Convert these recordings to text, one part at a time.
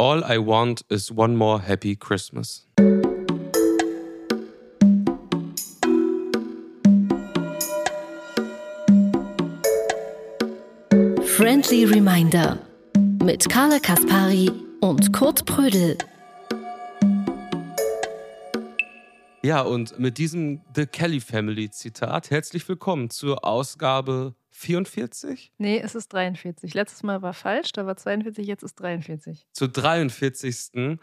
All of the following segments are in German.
All I Want is One More Happy Christmas. Friendly Reminder mit Carla Kaspari und Kurt Prödel. Ja, und mit diesem The Kelly Family Zitat herzlich willkommen zur Ausgabe 44? Nee, es ist 43. Letztes Mal war falsch, da war 42, jetzt ist 43. Zur 43.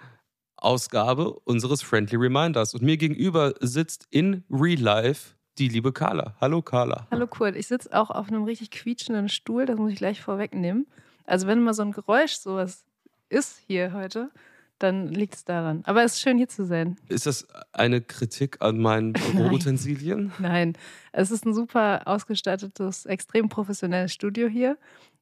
Ausgabe unseres Friendly Reminders. Und mir gegenüber sitzt in Real Life die liebe Carla. Hallo Carla. Hallo Kurt, ich sitze auch auf einem richtig quietschenden Stuhl, das muss ich gleich vorwegnehmen. Also wenn mal so ein Geräusch sowas ist hier heute, dann liegt es daran. Aber es ist schön hier zu sein. Ist das eine Kritik an meinen Büroutensilien? Nein. Nein, es ist ein super ausgestattetes, extrem professionelles Studio hier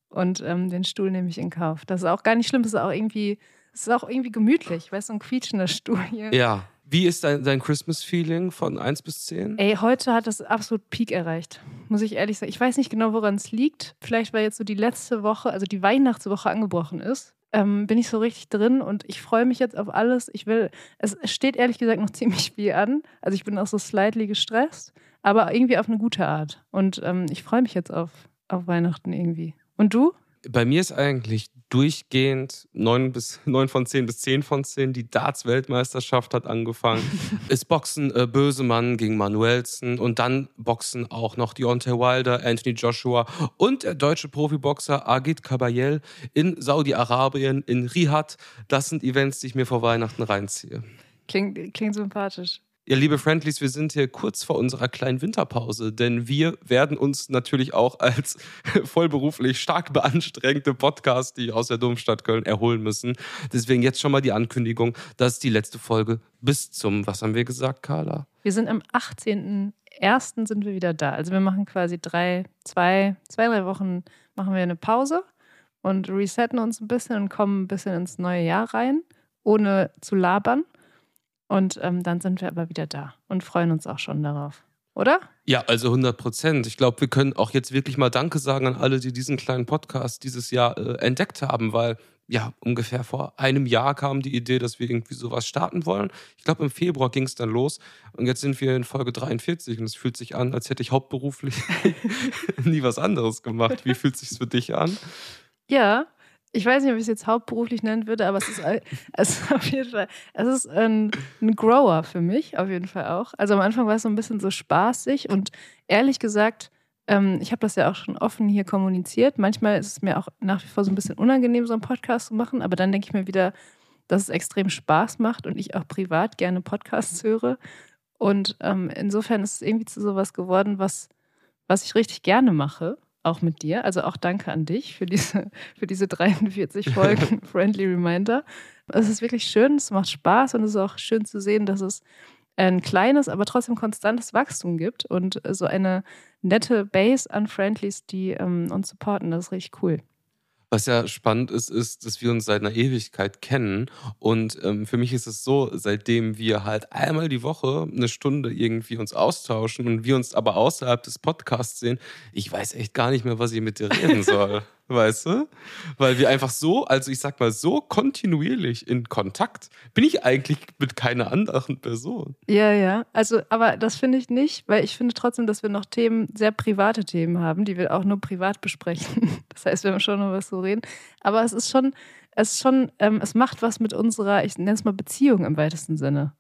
und ähm, den Stuhl nehme ich in Kauf. Das ist auch gar nicht schlimm, es ist auch irgendwie, es ist auch irgendwie gemütlich, weißt du, so ein quietschender Stuhl hier. Ja. Wie ist dein, dein Christmas-Feeling von 1 bis 10? Ey, heute hat das absolut Peak erreicht, muss ich ehrlich sagen. Ich weiß nicht genau, woran es liegt. Vielleicht, weil jetzt so die letzte Woche, also die Weihnachtswoche angebrochen ist. Ähm, bin ich so richtig drin und ich freue mich jetzt auf alles. Ich will, es steht ehrlich gesagt noch ziemlich viel an. Also ich bin auch so slightly gestresst, aber irgendwie auf eine gute Art. Und ähm, ich freue mich jetzt auf, auf Weihnachten irgendwie. Und du? Bei mir ist eigentlich durchgehend 9, bis, 9 von 10 bis 10 von 10. Die Darts-Weltmeisterschaft hat angefangen. es boxen äh, Bösemann gegen Manuelsen und dann boxen auch noch Deontay Wilder, Anthony Joshua und der deutsche Profiboxer Agit Kabayel in Saudi-Arabien, in Riyadh. Das sind Events, die ich mir vor Weihnachten reinziehe. Klingt, klingt sympathisch. Ja, liebe Friendlies, wir sind hier kurz vor unserer kleinen Winterpause, denn wir werden uns natürlich auch als vollberuflich stark beanstrengte Podcast, die aus der Domstadt Köln erholen müssen. Deswegen jetzt schon mal die Ankündigung, das ist die letzte Folge bis zum, was haben wir gesagt, Carla? Wir sind am 18.01. sind wir wieder da. Also wir machen quasi drei, zwei, zwei, drei Wochen machen wir eine Pause und resetten uns ein bisschen und kommen ein bisschen ins neue Jahr rein, ohne zu labern. Und ähm, dann sind wir aber wieder da und freuen uns auch schon darauf. Oder? Ja, also 100 Prozent. Ich glaube, wir können auch jetzt wirklich mal Danke sagen an alle, die diesen kleinen Podcast dieses Jahr äh, entdeckt haben, weil ja, ungefähr vor einem Jahr kam die Idee, dass wir irgendwie sowas starten wollen. Ich glaube, im Februar ging es dann los und jetzt sind wir in Folge 43 und es fühlt sich an, als hätte ich hauptberuflich nie was anderes gemacht. Wie fühlt es sich für dich an? Ja, ich weiß nicht, ob ich es jetzt hauptberuflich nennen würde, aber es ist, es ist auf jeden Fall, es ist ein, ein, Grower für mich, auf jeden Fall auch. Also am Anfang war es so ein bisschen so spaßig und ehrlich gesagt, ähm, ich habe das ja auch schon offen hier kommuniziert. Manchmal ist es mir auch nach wie vor so ein bisschen unangenehm, so einen Podcast zu machen, aber dann denke ich mir wieder, dass es extrem Spaß macht und ich auch privat gerne Podcasts höre. Und ähm, insofern ist es irgendwie zu sowas geworden, was, was ich richtig gerne mache auch mit dir. Also auch danke an dich für diese, für diese 43 Folgen Friendly Reminder. Es ist wirklich schön, es macht Spaß und es ist auch schön zu sehen, dass es ein kleines, aber trotzdem konstantes Wachstum gibt und so eine nette Base an Friendlies, die ähm, uns supporten. Das ist richtig cool. Was ja spannend ist, ist, dass wir uns seit einer Ewigkeit kennen. Und ähm, für mich ist es so, seitdem wir halt einmal die Woche eine Stunde irgendwie uns austauschen und wir uns aber außerhalb des Podcasts sehen, ich weiß echt gar nicht mehr, was ich mit dir reden soll weißt du? Weil wir einfach so, also ich sag mal, so kontinuierlich in Kontakt bin ich eigentlich mit keiner anderen Person. Ja, ja. Also, aber das finde ich nicht, weil ich finde trotzdem, dass wir noch Themen, sehr private Themen haben, die wir auch nur privat besprechen. Das heißt, wir haben schon noch was zu reden. Aber es ist schon, es ist schon, ähm, es macht was mit unserer, ich nenne es mal Beziehung im weitesten Sinne.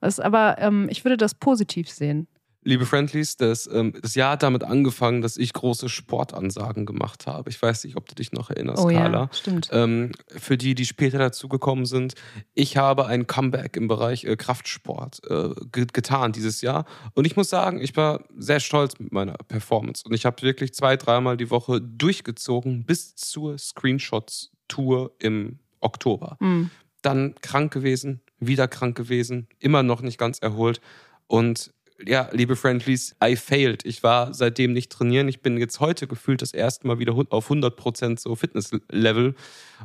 Was, aber ähm, ich würde das positiv sehen liebe Friendlies, das, ähm, das Jahr hat damit angefangen, dass ich große Sportansagen gemacht habe. Ich weiß nicht, ob du dich noch erinnerst, oh, Carla. Ja, stimmt. Ähm, für die, die später dazugekommen sind, ich habe ein Comeback im Bereich äh, Kraftsport äh, getan dieses Jahr. Und ich muss sagen, ich war sehr stolz mit meiner Performance. Und ich habe wirklich zwei, dreimal die Woche durchgezogen bis zur Screenshots-Tour im Oktober. Mhm. Dann krank gewesen, wieder krank gewesen, immer noch nicht ganz erholt. Und ja, liebe Friendlies, I failed. Ich war seitdem nicht trainieren. Ich bin jetzt heute gefühlt das erste Mal wieder auf 100% so Fitnesslevel.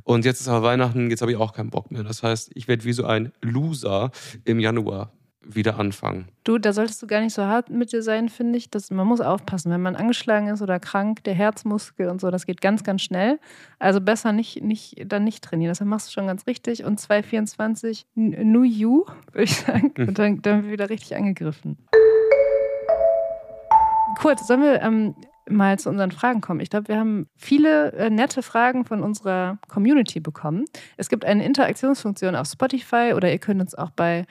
Und jetzt ist aber Weihnachten, jetzt habe ich auch keinen Bock mehr. Das heißt, ich werde wie so ein Loser im Januar wieder anfangen. Du, da solltest du gar nicht so hart mit dir sein, finde ich. Das, man muss aufpassen, wenn man angeschlagen ist oder krank, der Herzmuskel und so, das geht ganz, ganz schnell. Also besser nicht, nicht, dann nicht trainieren. Das machst du schon ganz richtig. Und 224, New You, würde ich sagen. Und dann, dann wieder richtig angegriffen. Kurt, sollen wir ähm, mal zu unseren Fragen kommen? Ich glaube, wir haben viele äh, nette Fragen von unserer Community bekommen. Es gibt eine Interaktionsfunktion auf Spotify oder ihr könnt uns auch bei,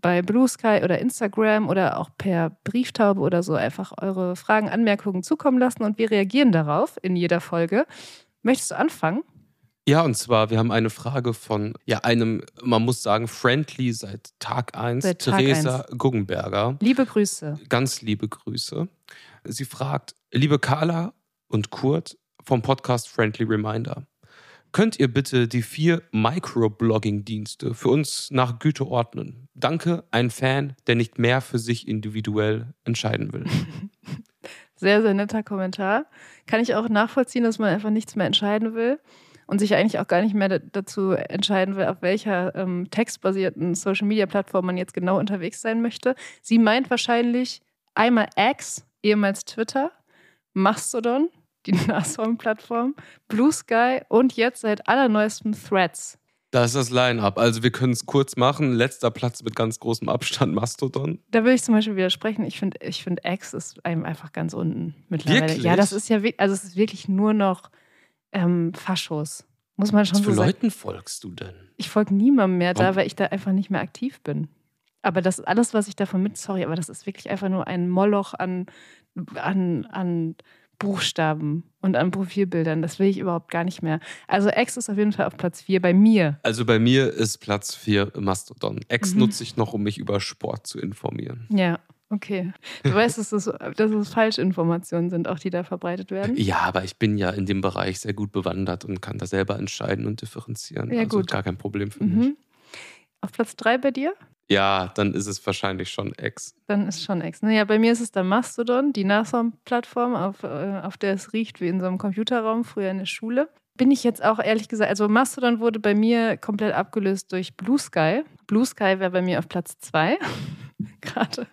bei Blue Sky oder Instagram oder auch per Brieftaube oder so einfach eure Fragen, Anmerkungen zukommen lassen und wir reagieren darauf in jeder Folge. Möchtest du anfangen? Ja, und zwar, wir haben eine Frage von ja, einem, man muss sagen, Friendly seit Tag 1, Seit Tag Theresa Guggenberger. Liebe Grüße. Ganz liebe Grüße. Sie fragt, liebe Carla und Kurt vom Podcast Friendly Reminder, könnt ihr bitte die vier Microblogging-Dienste für uns nach Güte ordnen? Danke, ein Fan, der nicht mehr für sich individuell entscheiden will. Sehr, sehr netter Kommentar. Kann ich auch nachvollziehen, dass man einfach nichts mehr entscheiden will und sich eigentlich auch gar nicht mehr dazu entscheiden will, auf welcher ähm, textbasierten Social-Media-Plattform man jetzt genau unterwegs sein möchte. Sie meint wahrscheinlich einmal X, ehemals Twitter, Mastodon, die Nashorn-Plattform, Blue Sky und jetzt seit allerneuestem Threads. Da ist das Line-Up. Also wir können es kurz machen. Letzter Platz mit ganz großem Abstand, Mastodon. Da will ich zum Beispiel widersprechen. Ich finde, ich find X ist einem einfach ganz unten mittlerweile. Wirklich? Ja, das ist ja wirklich, also es ist wirklich nur noch ähm, Faschos. Muss man schon Was für so sagen. Leuten folgst du denn? Ich folge niemandem mehr da, Warum? weil ich da einfach nicht mehr aktiv bin. Aber das alles, was ich davon mit, sorry, aber das ist wirklich einfach nur ein Moloch an, an, an Buchstaben und an Profilbildern. Das will ich überhaupt gar nicht mehr. Also X ist auf jeden Fall auf Platz 4 bei mir. Also bei mir ist Platz 4 Mastodon. X Mhm. nutze ich noch, um mich über Sport zu informieren. Ja, okay. Du weißt, dass es, dass es Falschinformationen sind, auch die da verbreitet werden. Ja, aber ich bin ja in dem Bereich sehr gut bewandert und kann da selber entscheiden und differenzieren. Ja, also gut. gar kein Problem für mich. Mhm. Auf Platz 3 bei dir? Ja, dann ist es wahrscheinlich schon X. Dann ist schon X. Naja, bei mir ist es dann Mastodon, die Nashorn-Plattform, auf, äh, auf der es riecht wie in so einem Computerraum, früher in der Schule. Bin ich jetzt auch ehrlich gesagt, also Mastodon wurde bei mir komplett abgelöst durch Blue Sky. Blue Sky wäre bei mir auf Platz 2. Gerade.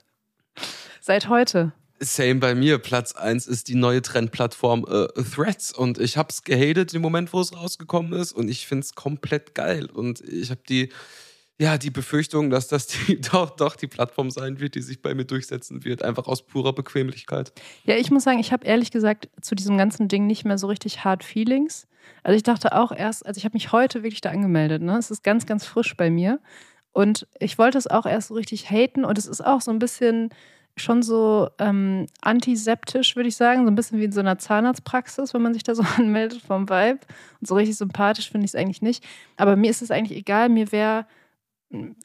Seit heute. Same bei mir. Platz 1 ist die neue Trendplattform äh, Threads und ich habe es gehatet im Moment, wo es rausgekommen ist und ich finde es komplett geil und ich habe die ja, die Befürchtung, dass das die, doch, doch die Plattform sein wird, die sich bei mir durchsetzen wird, einfach aus purer Bequemlichkeit. Ja, ich muss sagen, ich habe ehrlich gesagt zu diesem ganzen Ding nicht mehr so richtig hard Feelings. Also ich dachte auch erst, also ich habe mich heute wirklich da angemeldet. Ne? Es ist ganz, ganz frisch bei mir. Und ich wollte es auch erst so richtig haten. Und es ist auch so ein bisschen schon so ähm, antiseptisch, würde ich sagen. So ein bisschen wie in so einer Zahnarztpraxis, wenn man sich da so anmeldet vom Vibe. Und so richtig sympathisch finde ich es eigentlich nicht. Aber mir ist es eigentlich egal. Mir wäre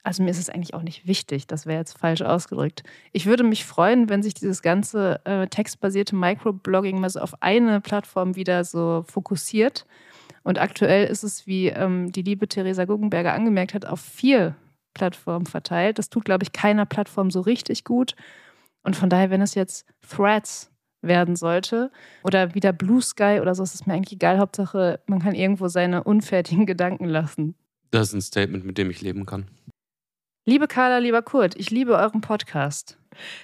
also mir ist es eigentlich auch nicht wichtig, das wäre jetzt falsch ausgedrückt. Ich würde mich freuen, wenn sich dieses ganze äh, textbasierte Microblogging mal so auf eine Plattform wieder so fokussiert. Und aktuell ist es, wie ähm, die liebe Theresa Guggenberger angemerkt hat, auf vier Plattformen verteilt. Das tut, glaube ich, keiner Plattform so richtig gut. Und von daher, wenn es jetzt Threads werden sollte oder wieder Blue Sky oder so, ist es mir eigentlich egal. Hauptsache, man kann irgendwo seine unfertigen Gedanken lassen. Das ist ein Statement, mit dem ich leben kann. Liebe Carla, lieber Kurt, ich liebe euren Podcast.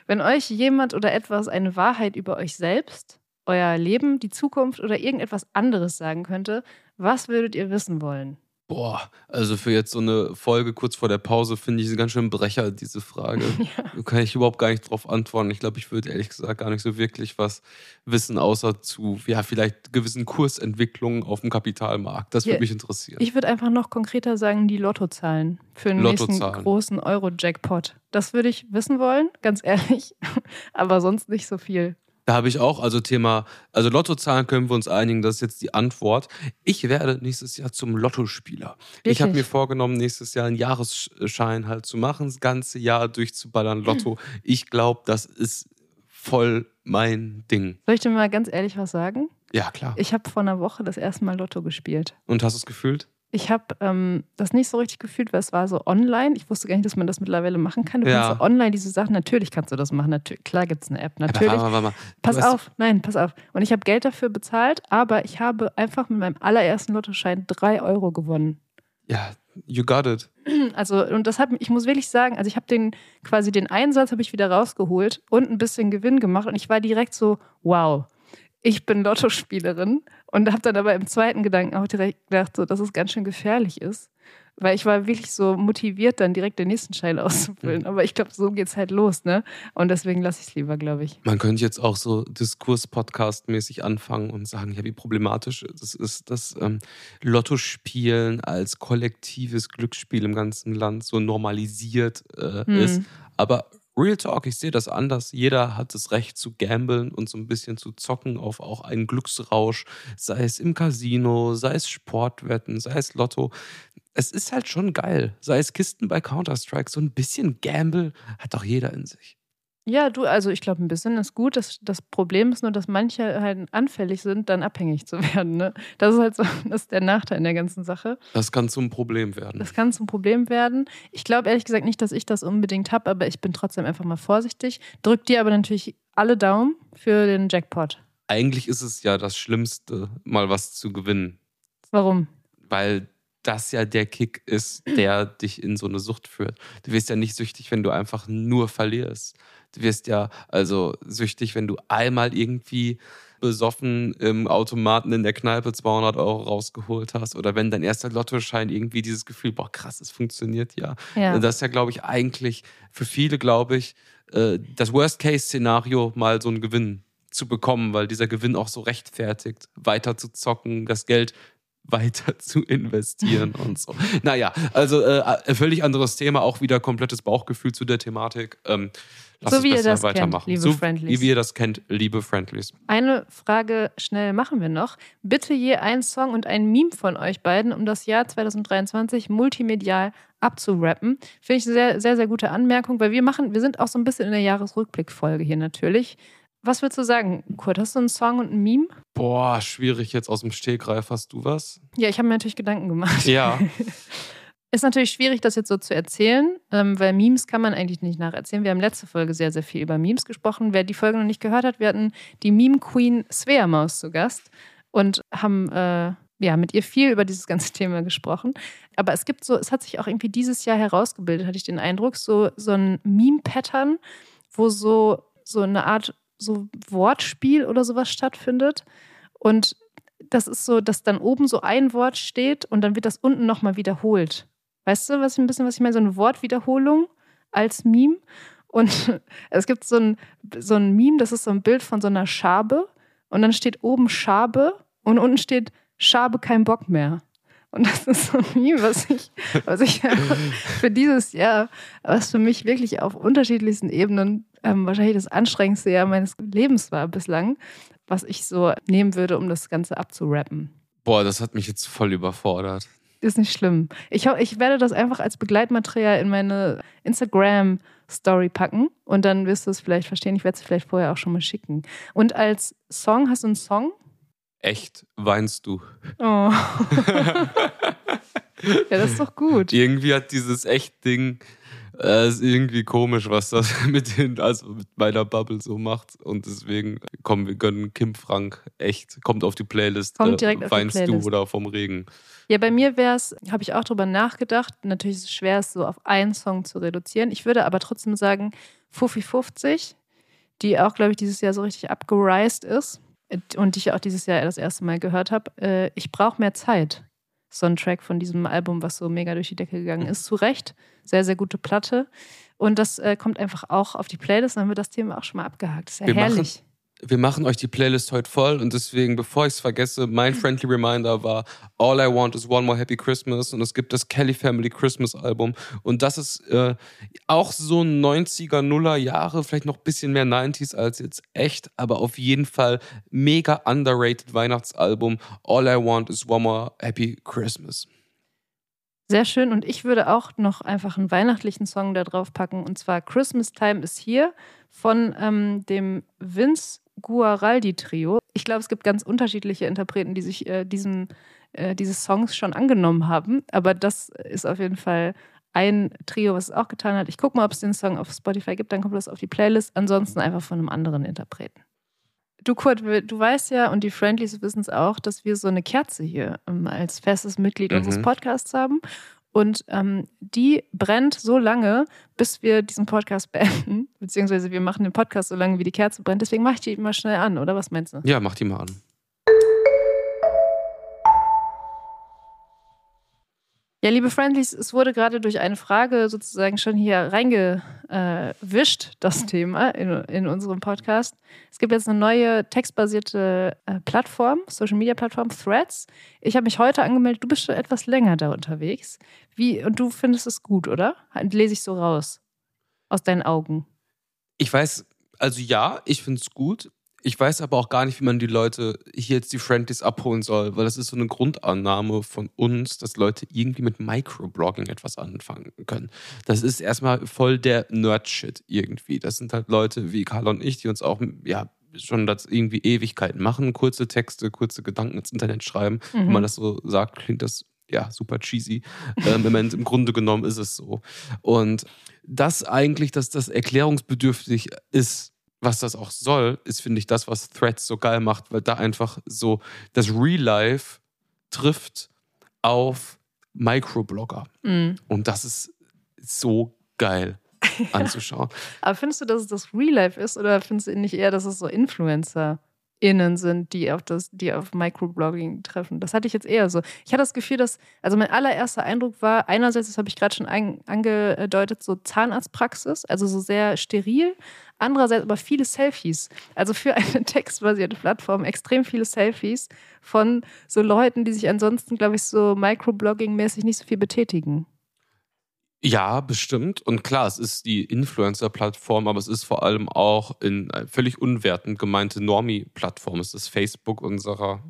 Wenn euch jemand oder etwas eine Wahrheit über euch selbst, euer Leben, die Zukunft oder irgendetwas anderes sagen könnte, was würdet ihr wissen wollen? Boah, also für jetzt so eine Folge kurz vor der Pause finde ich sie ganz schön Brecher, diese Frage. Ja. Da kann ich überhaupt gar nicht drauf antworten. Ich glaube, ich würde ehrlich gesagt gar nicht so wirklich was wissen, außer zu, ja, vielleicht gewissen Kursentwicklungen auf dem Kapitalmarkt. Das würde Ja, mich interessieren. Ich würde einfach noch konkreter sagen, die Lottozahlen für den nächsten Lottozahlen. großen Euro-Jackpot. Das würde ich wissen wollen, ganz ehrlich. Aber sonst nicht so viel. Da habe ich auch, also Thema, also Lottozahlen können wir uns einigen, das ist jetzt die Antwort. Ich werde nächstes Jahr zum Lottospieler. Ich habe mir Wirklich? vorgenommen, nächstes Jahr einen Jahresschein halt zu machen, das ganze Jahr durchzuballern Lotto. Ich glaube, das ist voll mein Ding. Soll ich dir mal ganz ehrlich was sagen? Ja, klar. Ich habe vor einer Woche das erste Mal Lotto gespielt. Und hast du es gefühlt? Ich habe ähm, das nicht so richtig gefühlt, weil es war so online. Ich wusste gar nicht, dass man das mittlerweile machen kann. Du Ja. kannst so online diese Sachen, natürlich kannst du das machen. Natürlich, klar gibt es eine App, natürlich. Aber warte mal, warte mal. Pass auf, nein, pass auf. Und ich habe Geld dafür bezahlt, aber ich habe einfach mit meinem allerersten Lottoschein drei Euro gewonnen. Ja, you got it. Also, und das hat, ich muss wirklich sagen, also ich habe den quasi den Einsatz habe ich wieder rausgeholt und ein bisschen Gewinn gemacht und ich war direkt so, wow, ich bin Lottospielerin und habe dann aber im zweiten Gedanken auch direkt gedacht, so, dass es ganz schön gefährlich ist. Weil ich war wirklich so motiviert, dann direkt den nächsten Schein auszufüllen. Mhm. Aber ich glaube, so geht es halt los, ne? Und deswegen lasse ich es lieber, glaube ich. Man könnte jetzt auch so Diskurs-Podcast-mäßig anfangen und sagen, ja, wie problematisch das ist, dass ähm, Lottospielen als kollektives Glücksspiel im ganzen Land so normalisiert äh, hm. ist. Aber Real Talk, ich sehe das anders. Jeder hat das Recht zu gamblen und so ein bisschen zu zocken auf auch einen Glücksrausch, sei es im Casino, sei es Sportwetten, sei es Lotto. Es ist halt schon geil. Sei es Kisten bei Counter-Strike, so ein bisschen Gamble hat doch jeder in sich. Ja, du, also ich glaube, ein bisschen ist gut. Das, das Problem ist nur, dass manche halt anfällig sind, dann abhängig zu werden. Ne? Das ist halt so, das ist der Nachteil in der ganzen Sache. Das kann zum Problem werden. Das kann zum Problem werden. Ich glaube ehrlich gesagt nicht, dass ich das unbedingt habe, aber ich bin trotzdem einfach mal vorsichtig. Drück dir aber natürlich alle Daumen für den Jackpot. Eigentlich ist es ja das Schlimmste, mal was zu gewinnen. Warum? Weil das ja der Kick ist, der dich in so eine Sucht führt. Du wirst ja nicht süchtig, wenn du einfach nur verlierst. Du wirst ja also süchtig, wenn du einmal irgendwie besoffen im Automaten in der Kneipe 200 Euro rausgeholt hast oder wenn dein erster Lottoschein irgendwie dieses Gefühl, boah krass, es funktioniert ja. ja. Das ist ja, glaube ich, eigentlich für viele, glaube ich, äh, das Worst-Case-Szenario, mal so einen Gewinn zu bekommen, weil dieser Gewinn auch so rechtfertigt, weiter zu zocken, das Geld weiter zu investieren und so. Naja, also äh, völlig anderes Thema, auch wieder komplettes Bauchgefühl zu der Thematik. Ähm, lass so wie ihr das weitermachen. Kennt, liebe so Friendlies. Wie ihr das kennt, liebe Friendlies. Eine Frage schnell machen wir noch. Bitte je ein Song und ein Meme von euch beiden, um das Jahr 2023 multimedial abzurappen. Finde ich eine sehr, sehr, sehr gute Anmerkung, weil wir machen, wir sind auch so ein bisschen in der Jahresrückblickfolge hier natürlich. Was würdest du sagen, Kurt? Hast du einen Song und ein Meme? Boah, schwierig jetzt aus dem Stegreif. Hast du was? Ja, ich habe mir natürlich Gedanken gemacht. Ja. Ist natürlich schwierig, das jetzt so zu erzählen, ähm, weil Memes kann man eigentlich nicht nacherzählen. Wir haben letzte Folge sehr, sehr viel über Memes gesprochen. Wer die Folge noch nicht gehört hat, wir hatten die Meme-Queen Svea Maus zu Gast und haben äh, ja, mit ihr viel über dieses ganze Thema gesprochen. Aber es gibt so, es hat sich auch irgendwie dieses Jahr herausgebildet, hatte ich den Eindruck, so, so ein Meme-Pattern, wo so, so eine Art so Wortspiel oder sowas stattfindet. Und das ist so, dass dann oben so ein Wort steht und dann wird das unten nochmal wiederholt. Weißt du, was ich ein bisschen, was ich meine? So eine Wortwiederholung als Meme. Und es gibt so ein, so ein Meme, das ist so ein Bild von so einer Schabe. Und dann steht oben Schabe und unten steht Schabe kein Bock mehr. Und das ist so ein Meme, was ich, was ich für dieses Jahr, was für mich wirklich auf unterschiedlichsten Ebenen ähm, wahrscheinlich das anstrengendste Jahr meines Lebens war bislang, was ich so nehmen würde, um das Ganze abzurappen. Boah, das hat mich jetzt voll überfordert. Ist nicht schlimm. Ich, ich werde das einfach als Begleitmaterial in meine Instagram-Story packen und dann wirst du es vielleicht verstehen. Ich werde es vielleicht vorher auch schon mal schicken. Und als Song, hast du einen Song? Echt weinst du. Oh. ja, das ist doch gut. Irgendwie hat dieses Echt-Ding äh, ist irgendwie komisch, was das mit, den, also mit meiner Bubble so macht. Und deswegen kommen wir gönnen Kim Frank echt, kommt auf die Playlist. Kommt direkt äh, weinst auf die Playlist. du oder vom Regen? Ja, bei mir wäre es, habe ich auch drüber nachgedacht. Natürlich ist es schwer, es so auf einen Song zu reduzieren. Ich würde aber trotzdem sagen, Fuffi 50, die auch, glaube ich, dieses Jahr so richtig abgereist ist und die ich auch dieses Jahr das erste Mal gehört habe, äh, ich brauche mehr Zeit. So ein Track von diesem Album, was so mega durch die Decke gegangen ist. Zu Recht. Sehr, sehr gute Platte. Und das äh, kommt einfach auch auf die Playlist. Dann haben wir das Thema auch schon mal abgehakt. Das ist ja wir herrlich. Machen, wir machen euch die Playlist heute voll und deswegen, bevor ich es vergesse, mein friendly reminder war All I Want is One More Happy Christmas und es gibt das Kelly Family Christmas Album und das ist äh, auch so 90er, Nuller Jahre, vielleicht noch ein bisschen mehr 90s als jetzt echt, aber auf jeden Fall mega underrated Weihnachtsalbum. All I Want is One More Happy Christmas. Sehr schön. Und ich würde auch noch einfach einen weihnachtlichen Song da drauf packen. Und zwar Christmas Time is Here von ähm, dem Vince Guaraldi-Trio. Ich glaube, es gibt ganz unterschiedliche Interpreten, die sich äh, diesem, äh, dieses Songs schon angenommen haben. Aber das ist auf jeden Fall ein Trio, was es auch getan hat. Ich gucke mal, ob es den Song auf Spotify gibt, dann kommt das auf die Playlist. Ansonsten einfach von einem anderen Interpreten. Du, Kurt, du weißt ja und die Friendlies wissen es auch, dass wir so eine Kerze hier ähm, als festes Mitglied mhm. unseres Podcasts haben. Und ähm, die brennt so lange, bis wir diesen Podcast beenden. Beziehungsweise wir machen den Podcast so lange, wie die Kerze brennt. Deswegen mache ich die immer schnell an, oder was meinst du? Ja, mach die mal an. Ja, liebe Friendlies, es wurde gerade durch eine Frage sozusagen schon hier reingewischt, das Thema in, in unserem Podcast. Es gibt jetzt eine neue textbasierte äh, Plattform, Social Media Plattform, Threads. Ich habe mich heute angemeldet, du bist schon etwas länger da unterwegs. Wie, und du findest es gut, oder? Lese ich so raus. Aus deinen Augen. Ich weiß, also ja, ich finde es gut. Ich weiß aber auch gar nicht, wie man die Leute hier jetzt die Friendlies abholen soll, weil das ist so eine Grundannahme von uns, dass Leute irgendwie mit Microblogging etwas anfangen können. Das ist erstmal voll der Nerd-Shit irgendwie. Das sind halt Leute wie Carla und ich, die uns auch, ja, schon das irgendwie Ewigkeiten machen, kurze Texte, kurze Gedanken ins Internet schreiben. Mhm. Wenn man das so sagt, klingt das ja super cheesy. ähm, Im Grunde genommen ist es so. Und das eigentlich, dass das erklärungsbedürftig ist, was das auch soll, ist, finde ich, das, was Threads so geil macht, weil da einfach so das Real Life trifft auf Microblogger. Mhm. Und das ist so geil anzuschauen. Aber findest du, dass es das Real Life ist oder findest du nicht eher, dass es so Influencer innen sind, die auf das, die auf Microblogging treffen. Das hatte ich jetzt eher so. Ich hatte das Gefühl, dass, also mein allererster Eindruck war, einerseits, das habe ich gerade schon ein, angedeutet, so Zahnarztpraxis, also so sehr steril, andererseits aber viele Selfies. Also für eine textbasierte Plattform extrem viele Selfies von so Leuten, die sich ansonsten, glaube ich, so Microblogging-mäßig nicht so viel betätigen. Ja, bestimmt. Und klar, es ist die Influencer-Plattform, aber es ist vor allem auch in äh, völlig unwertend gemeinte Normie-Plattform. Es ist Facebook unserer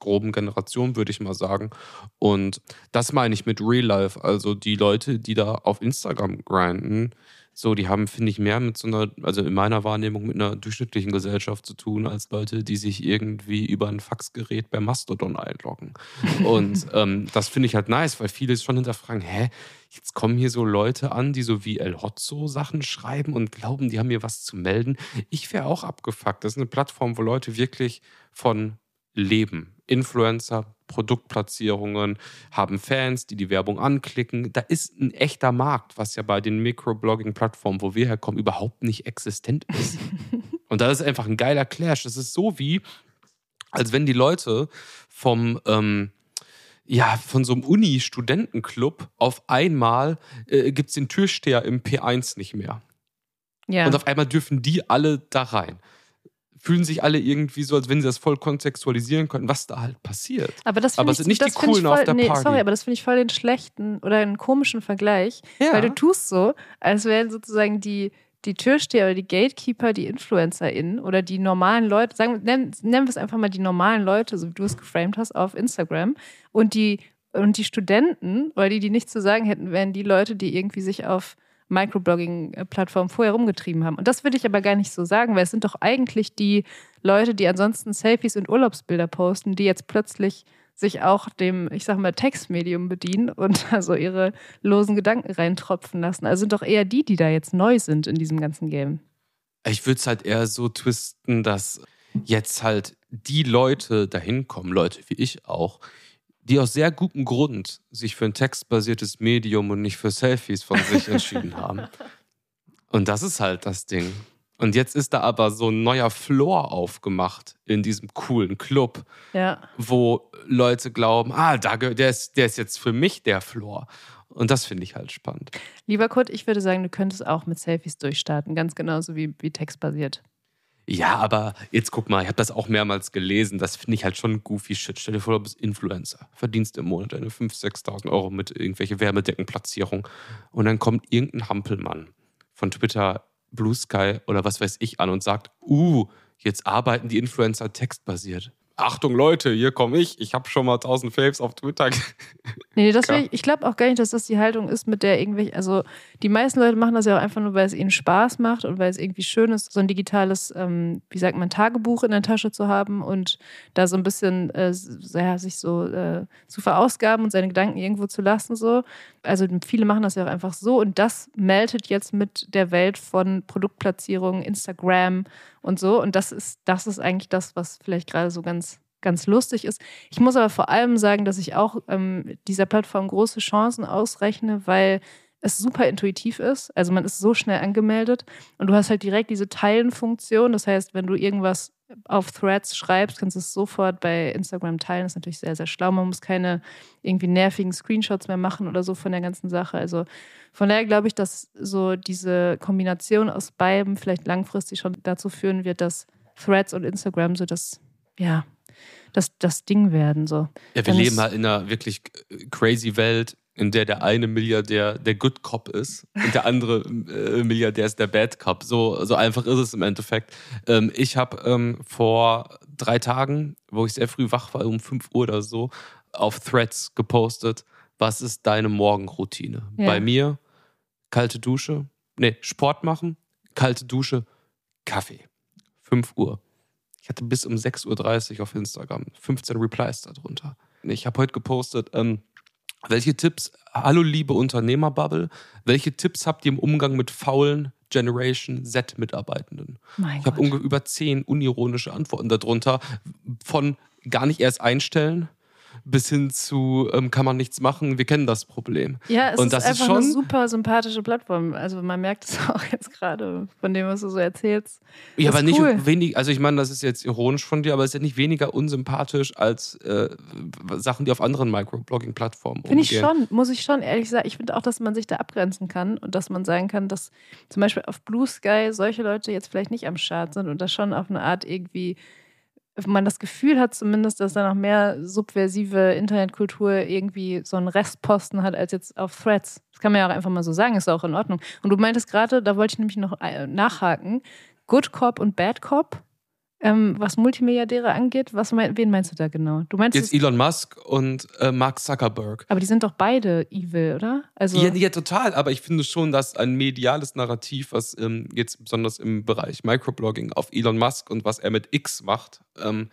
groben Generation, würde ich mal sagen. Und das meine ich mit Real Life. Also die Leute, die da auf Instagram grinden, so, die haben, finde ich, mehr mit so einer, also in meiner Wahrnehmung mit einer durchschnittlichen Gesellschaft zu tun, als Leute, die sich irgendwie über ein Faxgerät bei Mastodon einloggen. Und ähm, das finde ich halt nice, weil viele schon hinterfragen, hä, jetzt kommen hier so Leute an, die so wie El Hotzo Sachen schreiben und glauben, die haben mir was zu melden. Ich wäre auch abgefuckt. Das ist eine Plattform, wo Leute wirklich von leben. Influencer, Produktplatzierungen, haben Fans, die die Werbung anklicken. Da ist ein echter Markt, was ja bei den Microblogging-Plattformen, wo wir herkommen, überhaupt nicht existent ist. Und da ist einfach ein geiler Clash. Das ist so wie, als wenn die Leute vom, ähm, ja, von so einem Uni-Studentenclub auf einmal äh, gibt es den Türsteher im P1 nicht mehr. Ja. Und auf einmal dürfen die alle da rein fühlen sich alle irgendwie so, als wenn sie das voll kontextualisieren könnten, was da halt passiert. Aber das, es sind nicht die coolen voll, auf der nee, Party. Sorry, aber das finde ich voll den schlechten oder einen komischen Vergleich, ja. weil du tust so, als wären sozusagen die die Türsteher oder die Gatekeeper, die InfluencerInnen oder die normalen Leute, sagen, nennen, nennen wir es einfach mal die normalen Leute, so wie du es geframed hast auf Instagram. Und die, und die Studenten, oder die, die nichts zu sagen hätten, wären die Leute, die irgendwie sich auf Microblogging-Plattformen vorher rumgetrieben haben. Und das würde ich aber gar nicht so sagen, weil es sind doch eigentlich die Leute, die ansonsten Selfies und Urlaubsbilder posten, die jetzt plötzlich sich auch dem, ich sag mal, Textmedium bedienen und also ihre losen Gedanken reintropfen lassen. Also sind doch eher die, die da jetzt neu sind in diesem ganzen Game. Ich würde es halt eher so twisten, dass jetzt halt die Leute dahin kommen, Leute wie ich auch, die aus sehr gutem Grund sich für ein textbasiertes Medium und nicht für Selfies von sich entschieden haben. Und das ist halt das Ding. Und jetzt ist da aber so ein neuer Floor aufgemacht in diesem coolen Club, ja. wo Leute glauben, ah, da, der, ist, der ist jetzt für mich der Floor. Und das finde ich halt spannend. Lieber Kurt, ich würde sagen, du könntest auch mit Selfies durchstarten, ganz genauso wie, wie textbasiert. Ja, aber jetzt guck mal, ich habe das auch mehrmals gelesen. Das finde ich halt schon goofy Shit. Stell dir vor, du bist Influencer, verdienst im Monat deine 5.000, 6.000 Euro mit irgendwelche Wärmedeckenplatzierung. Und dann kommt irgendein Hampelmann von Twitter Blue Sky oder was weiß ich an und sagt, uh, jetzt arbeiten die Influencer textbasiert. Achtung Leute, hier komme ich, ich habe schon mal 1000 Faves auf Twitter. Nee, das ich, ich glaube auch gar nicht, dass das die Haltung ist, mit der irgendwelche, also die meisten Leute machen das ja auch einfach nur, weil es ihnen Spaß macht und weil es irgendwie schön ist, so ein digitales, ähm, wie sagt man, Tagebuch in der Tasche zu haben und da so ein bisschen äh, ja, sich so äh, zu verausgaben und seine Gedanken irgendwo zu lassen. So. Also viele machen das ja auch einfach so und das meldet jetzt mit der Welt von Produktplatzierungen, Instagram und so. Und das ist, das ist eigentlich das, was vielleicht gerade so ganz ganz lustig ist. Ich muss aber vor allem sagen, dass ich auch ähm, dieser Plattform große Chancen ausrechne, weil es super intuitiv ist. Also man ist so schnell angemeldet und du hast halt direkt diese Teilen-Funktion. Das heißt, wenn du irgendwas auf Threads schreibst, kannst du es sofort bei Instagram teilen. Das ist natürlich sehr, sehr schlau. Man muss keine irgendwie nervigen Screenshots mehr machen oder so von der ganzen Sache. Also von daher glaube ich, dass so diese Kombination aus beiden vielleicht langfristig schon dazu führen wird, dass Threads und Instagram so das, ja, das, das Ding werden. So. Ja, wir Dann leben halt in einer wirklich crazy Welt, in der der eine Milliardär der Good Cop ist und der andere äh, Milliardär ist der Bad Cop. So, so einfach ist es im Endeffekt. Ähm, ich habe ähm, vor drei Tagen, wo ich sehr früh wach war, um 5 Uhr oder so, auf Threads gepostet, was ist deine Morgenroutine? Ja. Bei mir kalte Dusche, nee, Sport machen, kalte Dusche, Kaffee. 5 Uhr. Ich hatte bis um 6.30 Uhr auf Instagram 15 Replies darunter. Ich habe heute gepostet, ähm, welche Tipps, hallo liebe Unternehmerbubble, welche Tipps habt ihr im Umgang mit faulen Generation Z-Mitarbeitenden? Ich habe über zehn unironische Antworten darunter. Von gar nicht erst einstellen bis hin zu ähm, kann man nichts machen, wir kennen das Problem. Ja, es Und ist das ist einfach eine schon- super sympathische Plattform. Also man merkt es auch jetzt gerade von dem, was du so erzählst. Ja, Das aber ist nicht cool. wenig, also ich meine, das ist jetzt ironisch von dir, aber es ist ja nicht weniger unsympathisch als äh, Sachen, die auf anderen Microblogging-Plattformen Finde ich schon, muss ich schon ehrlich sagen. Ich finde auch, dass man sich da abgrenzen kann und dass man sagen kann, dass zum Beispiel auf Blue Sky solche Leute jetzt vielleicht nicht am Start sind und das schon auf eine Art irgendwie man das Gefühl hat zumindest, dass da noch mehr subversive Internetkultur irgendwie so einen Restposten hat als jetzt auf Threads. Das kann man ja auch einfach mal so sagen, ist auch in Ordnung. Und du meintest gerade, da wollte ich nämlich noch äh, nachhaken, Good Cop und Bad Cop, ähm, was Multimilliardäre angeht, was mein, wen meinst du da genau? Du meinst, Jetzt Elon Musk und äh, Mark Zuckerberg. aber die sind doch beide evil, oder? Also Ja, ja, total, aber ich finde schon, dass ein mediales Narrativ, was ähm, jetzt besonders im Bereich Microblogging auf Elon Musk und was er mit X macht, ähm,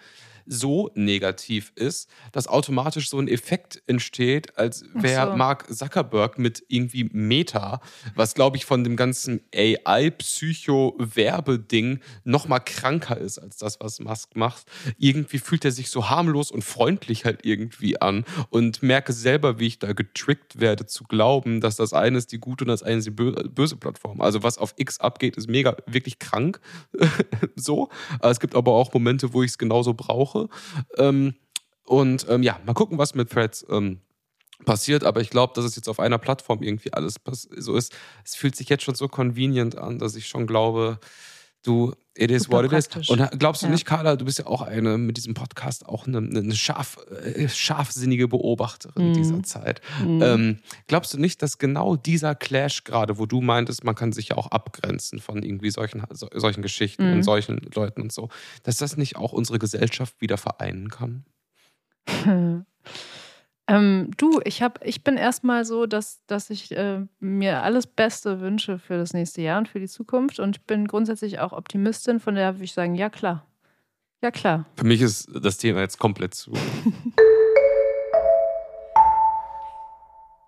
so negativ ist, dass automatisch so ein Effekt entsteht, als wäre so. Mark Zuckerberg mit irgendwie Meta, was glaube ich von dem ganzen AI-Psycho-Werbeding noch mal kranker ist als das, was Musk macht. Irgendwie fühlt er sich so harmlos und freundlich halt irgendwie an und merke selber, wie ich da getrickt werde zu glauben, dass das eine ist die gute und das eine ist die bö- böse Plattform. Also was auf X abgeht, ist mega wirklich krank. so. Es gibt aber auch Momente, wo ich es genauso brauche. Ähm, und ähm, ja, mal gucken, was mit Threads ähm, passiert. Aber ich glaube, dass es jetzt auf einer Plattform irgendwie alles so ist. Es fühlt sich jetzt schon so convenient an, dass ich schon glaube, du, it is Super what it is. Und glaubst du Ja. nicht, Carla, du bist ja auch eine mit diesem Podcast auch eine, eine scharf, äh, scharfsinnige Beobachterin Mhm. dieser Zeit. Mhm. Ähm, glaubst du nicht, dass genau dieser Clash gerade, wo du meintest, man kann sich ja auch abgrenzen von irgendwie solchen, so, solchen Geschichten Mhm. und solchen Leuten und so, dass das nicht auch unsere Gesellschaft wieder vereinen kann? ähm, du, ich, hab, ich bin erstmal so, dass, dass ich äh, mir alles Beste wünsche für das nächste Jahr und für die Zukunft. Und ich bin grundsätzlich auch Optimistin, von daher würde ich sagen, ja klar. Ja klar. Für mich ist das Thema jetzt komplett zu.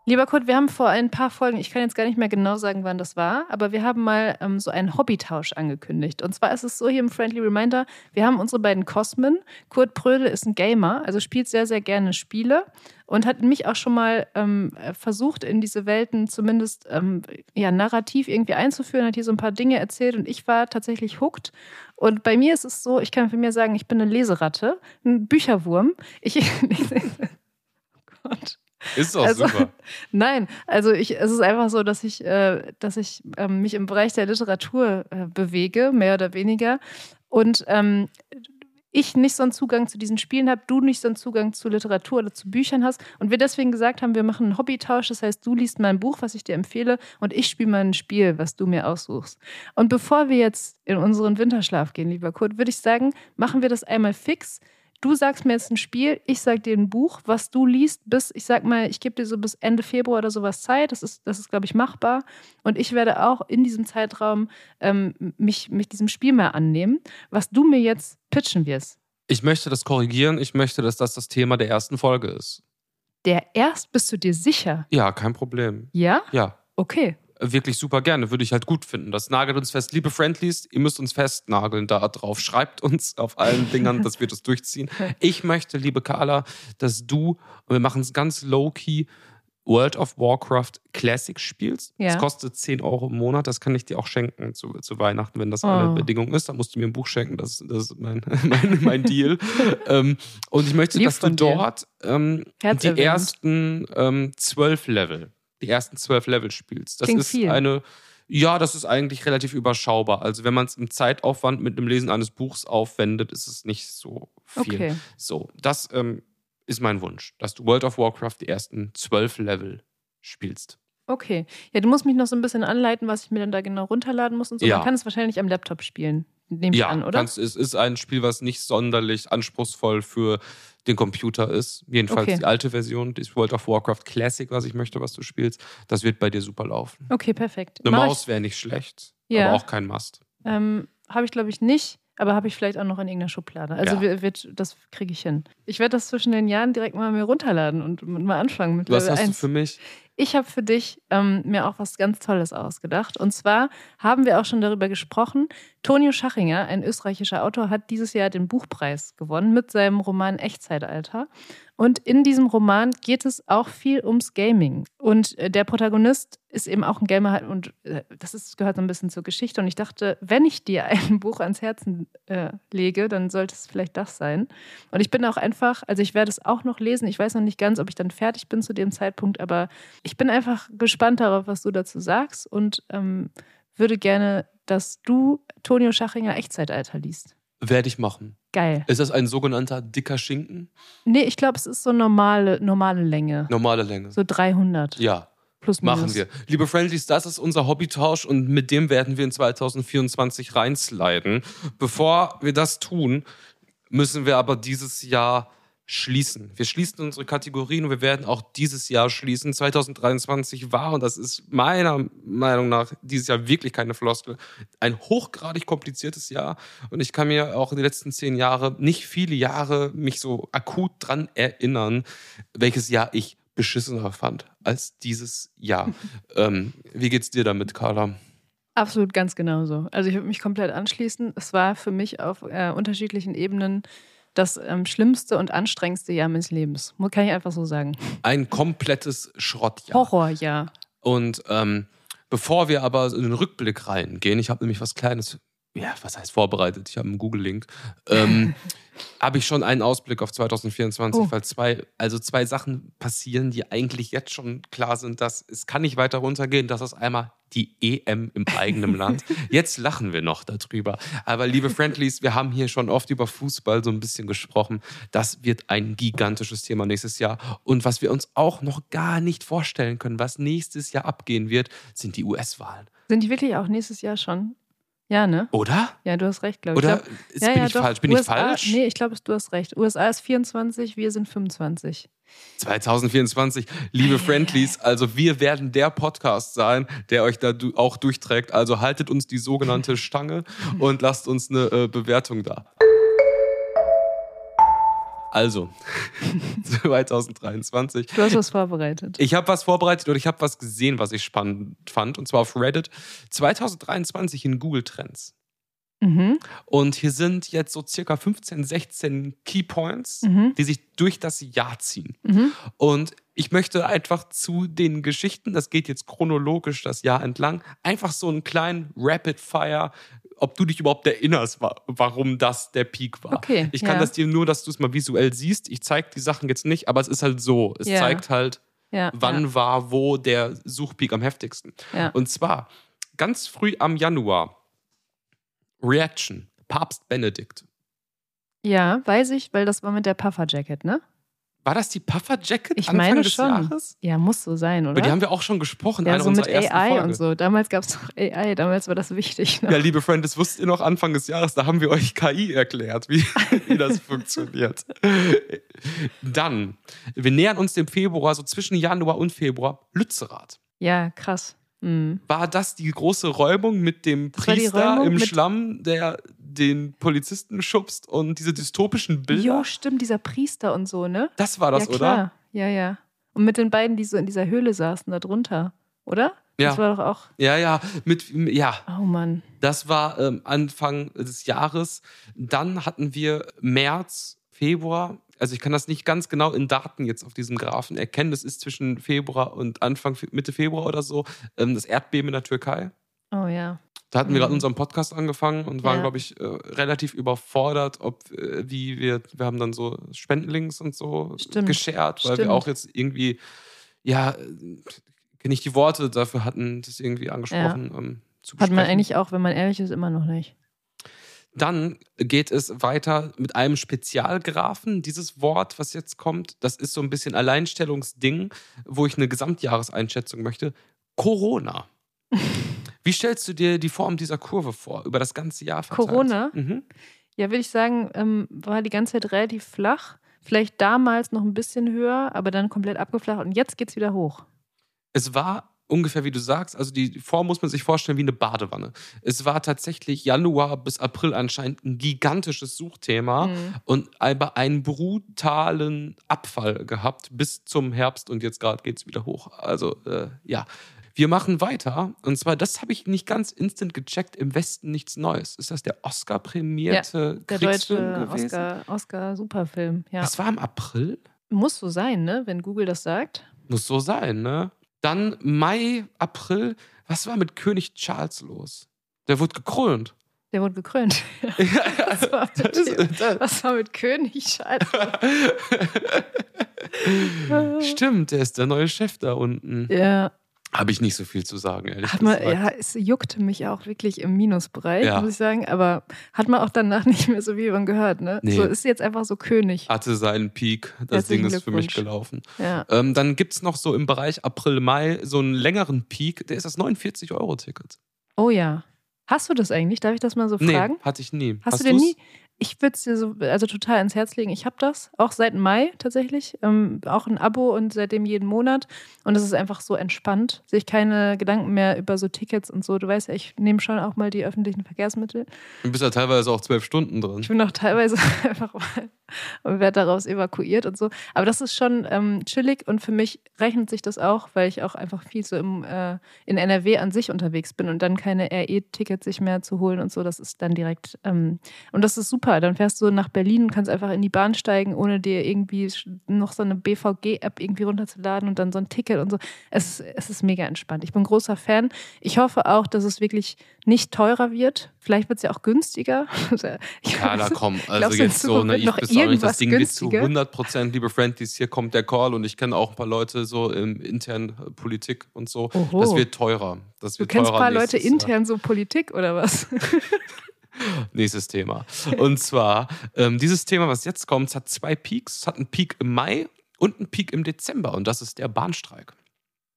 Lieber Kurt, wir haben vor ein paar Folgen, ich kann jetzt gar nicht mehr genau sagen, wann das war, aber wir haben mal ähm, so einen Hobbytausch angekündigt. Und zwar ist es so hier im Friendly Reminder, wir haben unsere beiden Kosmen. Kurt Prödel ist ein Gamer, also spielt sehr, sehr gerne Spiele und hat mich auch schon mal ähm, versucht, in diese Welten zumindest ähm, ja, narrativ irgendwie einzuführen, hat hier so ein paar Dinge erzählt und ich war tatsächlich hooked. Und bei mir ist es so, ich kann für mir sagen, ich bin eine Leseratte, ein Bücherwurm. Ich, oh Gott. Ist doch Also- super. Nein, also ich, es ist einfach so, dass ich, äh, dass ich ähm, mich im Bereich der Literatur äh, bewege, mehr oder weniger. Und ähm, ich nicht so einen Zugang zu diesen Spielen habe, du nicht so einen Zugang zu Literatur oder zu Büchern hast. Und wir deswegen gesagt haben, wir machen einen Hobbytausch. Das heißt, du liest mein Buch, was ich dir empfehle, und ich spiele mal ein Spiel, was du mir aussuchst. Und bevor wir jetzt in unseren Winterschlaf gehen, lieber Kurt, würde ich sagen, machen wir das einmal fix. Du sagst mir jetzt ein Spiel, ich sag dir ein Buch, was du liest, bis, ich sag mal, ich gebe dir so bis Ende Februar oder sowas Zeit. Das ist, das ist glaube ich, machbar. Und ich werde auch in diesem Zeitraum ähm, mich, mich diesem Spiel mal annehmen, was du mir jetzt pitchen wirst. Ich möchte das korrigieren. Ich möchte, dass das das Thema der ersten Folge ist. Der erst, bist du dir sicher? Ja, kein Problem. Ja? Ja. Okay. Wirklich super gerne. Würde ich halt gut finden. Das nagelt uns fest. Liebe Friendlies, ihr müsst uns festnageln da drauf. Schreibt uns auf allen Dingern, dass wir das durchziehen. Ich möchte, liebe Carla, dass du, und wir machen es ganz low-key, World of Warcraft Classic spielst. Ja. Das kostet 10 Euro im Monat. Das kann ich dir auch schenken zu, zu Weihnachten, wenn das Oh. eine Bedingung ist. Da musst du mir ein Buch schenken. Das, das ist mein, mein, mein Deal. ähm, und ich möchte, Lieb dass du dir. dort ähm, die ersten ähm, zwölf Level, die ersten zwölf Level spielst. Das Klingt ist viel. eine. Ja, das ist eigentlich relativ überschaubar. Also wenn man es im Zeitaufwand mit dem Lesen eines Buchs aufwendet, ist es nicht so viel. Okay. So, das ähm, ist mein Wunsch, dass du World of Warcraft die ersten zwölf Level spielst. Okay. Ja, du musst mich noch so ein bisschen anleiten, was ich mir dann da genau runterladen muss und so. Ja. Man kann es wahrscheinlich am Laptop spielen. Nehme ich ja, an, oder? Kannst, es ist ein Spiel, was nicht sonderlich anspruchsvoll für den Computer ist. Jedenfalls Okay. die alte Version, das World of Warcraft Classic, was ich möchte, was du spielst. Das wird bei dir super laufen. Okay, perfekt. Eine Mach Maus wäre nicht schlecht, Ja. aber auch kein Must. Ähm, habe ich, glaube ich, nicht, aber habe ich vielleicht auch noch in irgendeiner Schublade. Also Ja. wir- das kriege ich hin. Ich werde das zwischen den Jahren direkt mal mir runterladen und mal anfangen mit Was Level hast du 1. für mich? Ich habe für dich ähm, mir auch was ganz Tolles ausgedacht. Und zwar haben wir auch schon darüber gesprochen. Tonio Schachinger, ein österreichischer Autor, hat dieses Jahr den Buchpreis gewonnen mit seinem Roman Echtzeitalter. Und in diesem Roman geht es auch viel ums Gaming. Und äh, der Protagonist ist eben auch ein Gamer und äh, das ist, gehört so ein bisschen zur Geschichte. Und ich dachte, wenn ich dir ein Buch ans Herzen äh, lege, dann sollte es vielleicht das sein. Und ich bin auch einfach, also ich werde es auch noch lesen. Ich weiß noch nicht ganz, ob ich dann fertig bin zu dem Zeitpunkt, aber ich bin einfach gespannt darauf, was du dazu sagst und ähm, würde gerne, dass du Tonio Schachinger Echtzeitalter liest. Werde ich machen. Geil. Ist das ein sogenannter dicker Schinken? Nee, ich glaube, es ist so normale, normale Länge. Normale Länge. So 300 Ja, plus minus. machen wir. Liebe Friendlies, das ist unser Hobbytausch und mit dem werden wir in 2024 reinsliden. Bevor wir das tun, müssen wir aber dieses Jahr schließen. Wir schließen unsere Kategorien und wir werden auch dieses Jahr schließen. 2023 war, und das ist meiner Meinung nach dieses Jahr wirklich keine Floskel, ein hochgradig kompliziertes Jahr. Und ich kann mir auch in den letzten zehn Jahre, nicht viele Jahre, mich so akut dran erinnern, welches Jahr ich beschissener fand als dieses Jahr. ähm, wie geht's dir damit, Carla? Absolut ganz genauso. Also ich würde mich komplett anschließen. Es war für mich auf äh, unterschiedlichen Ebenen das ähm, schlimmste und anstrengendste Jahr meines Lebens. Kann ich einfach so sagen. Ein komplettes Schrottjahr. Horrorjahr. Und ähm, bevor wir aber in den Rückblick reingehen, ich habe nämlich was Kleines, ja, was heißt vorbereitet? Ich habe einen Google-Link. Ähm, habe ich schon einen Ausblick auf 2024, Oh. weil zwei, also zwei Sachen passieren, die eigentlich jetzt schon klar sind, dass es kann nicht weiter runtergehen. Das ist einmal die EM im eigenen Land. Jetzt lachen wir noch darüber. Aber liebe Friendlies, wir haben hier schon oft über Fußball so ein bisschen gesprochen. Das wird ein gigantisches Thema nächstes Jahr. Und was wir uns auch noch gar nicht vorstellen können, was nächstes Jahr abgehen wird, sind die US-Wahlen. Sind die wirklich auch nächstes Jahr schon? Ja, ne? Oder? Ja, du hast recht, glaube ich. Oder ich glaub, ja, bin ja, ich doch. falsch? Bin USA, ich falsch? Nee, ich glaube, du hast recht. USA ist 24, wir sind 25. 2024, liebe Friendlies, also wir werden der Podcast sein, der euch da du- auch durchträgt. Also haltet uns die sogenannte Stange und lasst uns eine äh, Bewertung da. Also, 2023. Du hast was vorbereitet. Ich habe was vorbereitet und ich habe was gesehen, was ich spannend fand, und zwar auf Reddit. 2023 in Google Trends. Mhm. Und hier sind jetzt so circa 15, 16 Keypoints, Mhm. die sich durch das Jahr ziehen. Mhm. Und ich möchte einfach zu den Geschichten, das geht jetzt chronologisch das Jahr entlang, einfach so einen kleinen Rapid Fire, ob du dich überhaupt erinnerst, wa- warum das der Peak war. Okay, Ich kann ja. das dir nur, dass du es mal visuell siehst. Ich zeige die Sachen jetzt nicht, aber es ist halt so. Es Ja. zeigt halt, Ja, wann war wo der Suchpeak am heftigsten. Und zwar ganz früh am Januar. Reaction. Papst Benedikt. ja, weiß ich, weil das war mit der Puffer-Jacket, ne? War das die Puffer Jacket Ich Anfang meine des schon. Jahres? Ja, muss so sein, oder? Über die haben wir auch schon gesprochen. ja, so mit AI Folge. und so. Damals gab es doch AI, damals war das wichtig. Ne? Ja, liebe Freunde, das wusstet ihr noch Anfang des Jahres, da haben wir euch KI erklärt, wie, wie das funktioniert. Dann, wir nähern uns dem Februar, so zwischen Januar und Februar, Lützerath. Ja, krass. Mhm. War das die große Räumung mit dem Das Priester im Schlamm, der den Polizisten schubst und diese dystopischen Bilder? Jo, stimmt, dieser Priester und so, ne? Das war das, ja, oder? klar. Ja, ja. Und mit den beiden, die so in dieser Höhle saßen, da drunter, oder? Ja. Das war doch auch. Ja, ja, mit, ja, Oh Mann. das war ähm, Anfang des Jahres. Dann hatten wir März, Februar. Also ich kann das nicht ganz genau in Daten jetzt auf diesem Graphen erkennen. Das ist zwischen Februar und Anfang, Mitte Februar oder so. Ähm, das Erdbeben in der Türkei. Oh ja. Da hatten wir gerade Mhm. unseren Podcast angefangen und waren, Ja. glaube ich, äh, relativ überfordert, ob äh, wie wir, wir haben dann so Spendenlinks und so Stimmt. geshared, weil Stimmt. wir auch jetzt irgendwie, ja, äh, nicht die Worte dafür hatten, das irgendwie angesprochen ähm, zu Hat man besprechen. eigentlich auch, wenn man ehrlich ist, immer noch nicht. Dann geht es weiter mit einem Spezialgraphen. Dieses Wort, was jetzt kommt, das ist so ein bisschen Alleinstellungsding, wo ich eine Gesamtjahreseinschätzung möchte. Corona. Wie stellst du dir die Form dieser Kurve vor, über das ganze Jahr verteilt? Corona? Mhm. Ja, würde ich sagen, ähm, war die ganze Zeit relativ flach. Vielleicht damals noch ein bisschen höher, aber dann komplett abgeflacht und jetzt geht's wieder hoch. Es war ungefähr, wie du sagst, also die Form muss man sich vorstellen wie eine Badewanne. Es war tatsächlich Januar bis April anscheinend ein gigantisches Suchthema Mhm. und aber einen brutalen Abfall gehabt bis zum Herbst und jetzt gerade geht es wieder hoch. Also äh, ja, wir machen weiter und zwar, das habe ich nicht ganz instant gecheckt, im Westen nichts Neues. Ist das der Oscar-prämierte Der Kriegsfilm deutsche gewesen? Oscar. Ja. Das war im April? Muss so sein, ne? Wenn Google das sagt. Muss so sein, ne? Dann Mai, April, was war mit König Charles los? Der wurde gekrönt. Der wurde gekrönt. Was war mit dem? Was war mit König? Scheiße. Stimmt, der ist der neue Chef da unten. Ja, Habe ich nicht so viel zu sagen, ehrlich hat man, gesagt. ja, es juckte mich auch wirklich im Minusbereich, Ja. muss ich sagen. Aber hat man auch danach nicht mehr so wie man gehört, ne? Nee. So ist jetzt einfach so König. Hatte seinen Peak. Das Ding ist für mich gelaufen. Ja. Ähm, dann gibt es noch so im Bereich April, Mai so einen längeren Peak. Der ist das 49-Euro-Ticket. Oh ja. Hast du das eigentlich? Darf ich das mal so Nee, fragen? hatte ich nie. Hast, du den du's? nie? Ich würde es dir so, also total ins Herz legen. Ich habe das auch seit Mai tatsächlich. Ähm, auch ein Abo und seitdem jeden Monat. Und es ist einfach so entspannt. Sich keine Gedanken mehr über so Tickets und so. Du weißt ja, ich nehme schon auch mal die öffentlichen Verkehrsmittel. Du bist ja teilweise auch zwölf Stunden drin. Ich bin auch teilweise einfach mal und werde daraus evakuiert und so. Aber das ist schon ähm, chillig und für mich rechnet sich das auch, weil ich auch einfach viel so im, äh, in NRW an sich unterwegs bin und dann keine RE-Tickets sich mehr zu holen und so. Das ist dann direkt. Ähm, und das ist super. Dann fährst du nach Berlin und kannst einfach in die Bahn steigen, ohne dir irgendwie noch so eine BVG-App irgendwie runterzuladen und dann so ein Ticket und so. Es, ist- es ist mega entspannt. Ich bin großer Fan. Ich hoffe auch, dass es wirklich nicht teurer wird. Vielleicht wird es ja auch günstiger. Ich Ja, da komm, also du, jetzt so noch bist du auch nicht. Das Ding wird zu günstiger? 100 Prozent, liebe Friendlies, hier kommt der Call und ich kenne auch ein paar Leute so in internen äh, Politik und so. Oho. Das wird teurer. Das Du wird kennst ein paar Leute nächstes Jahr. intern so Politik oder was? Nächstes Thema. Und zwar, ähm, dieses Thema, was jetzt kommt, hat zwei Peaks. Es hat einen Peak im Mai und einen Peak im Dezember und das ist der Bahnstreik.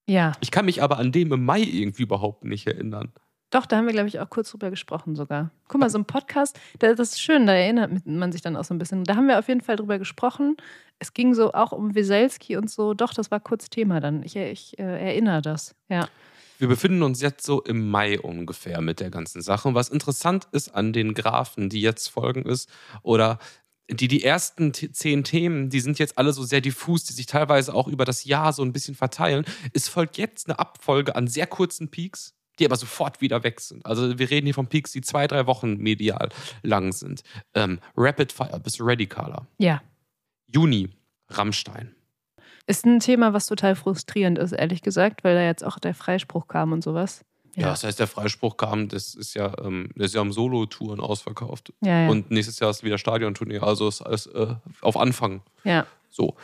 Ja, Ich kann mich aber an dem im Mai irgendwie überhaupt nicht erinnern. doch, da haben wir, glaube ich, auch kurz drüber gesprochen sogar. Guck mal, so ein Podcast, da- das ist schön, da erinnert man sich dann auch so ein bisschen. Da haben wir auf jeden Fall drüber gesprochen. Es ging so auch um Weselski und so. Doch, das war kurz Thema dann. Ich, ich äh, erinnere das. Ja. Wir befinden uns jetzt so im Mai ungefähr mit der ganzen Sache. Und was interessant ist an den Graphen, die jetzt folgen ist, oder die, die ersten zehn Themen, die sind jetzt alle so sehr diffus, die sich teilweise auch über das Jahr so ein bisschen verteilen. Es folgt jetzt eine Abfolge an sehr kurzen Peaks, die aber sofort wieder weg sind. Also wir reden hier von Peaks, die zwei, drei Wochen medial lang sind. Ähm, Rapid Fire, ready, Carla? Ja. Juni, Rammstein. Ist ein Thema, was total frustrierend ist, ehrlich gesagt, weil da jetzt auch der Freispruch kam und sowas. Ja. das heißt, der Freispruch kam, das ist ja, ähm, das ist ja um Solo-Touren ausverkauft. Ja, ja. Und nächstes Jahr ist wieder Stadiontournee, also ist alles äh, auf Anfang. ja. So.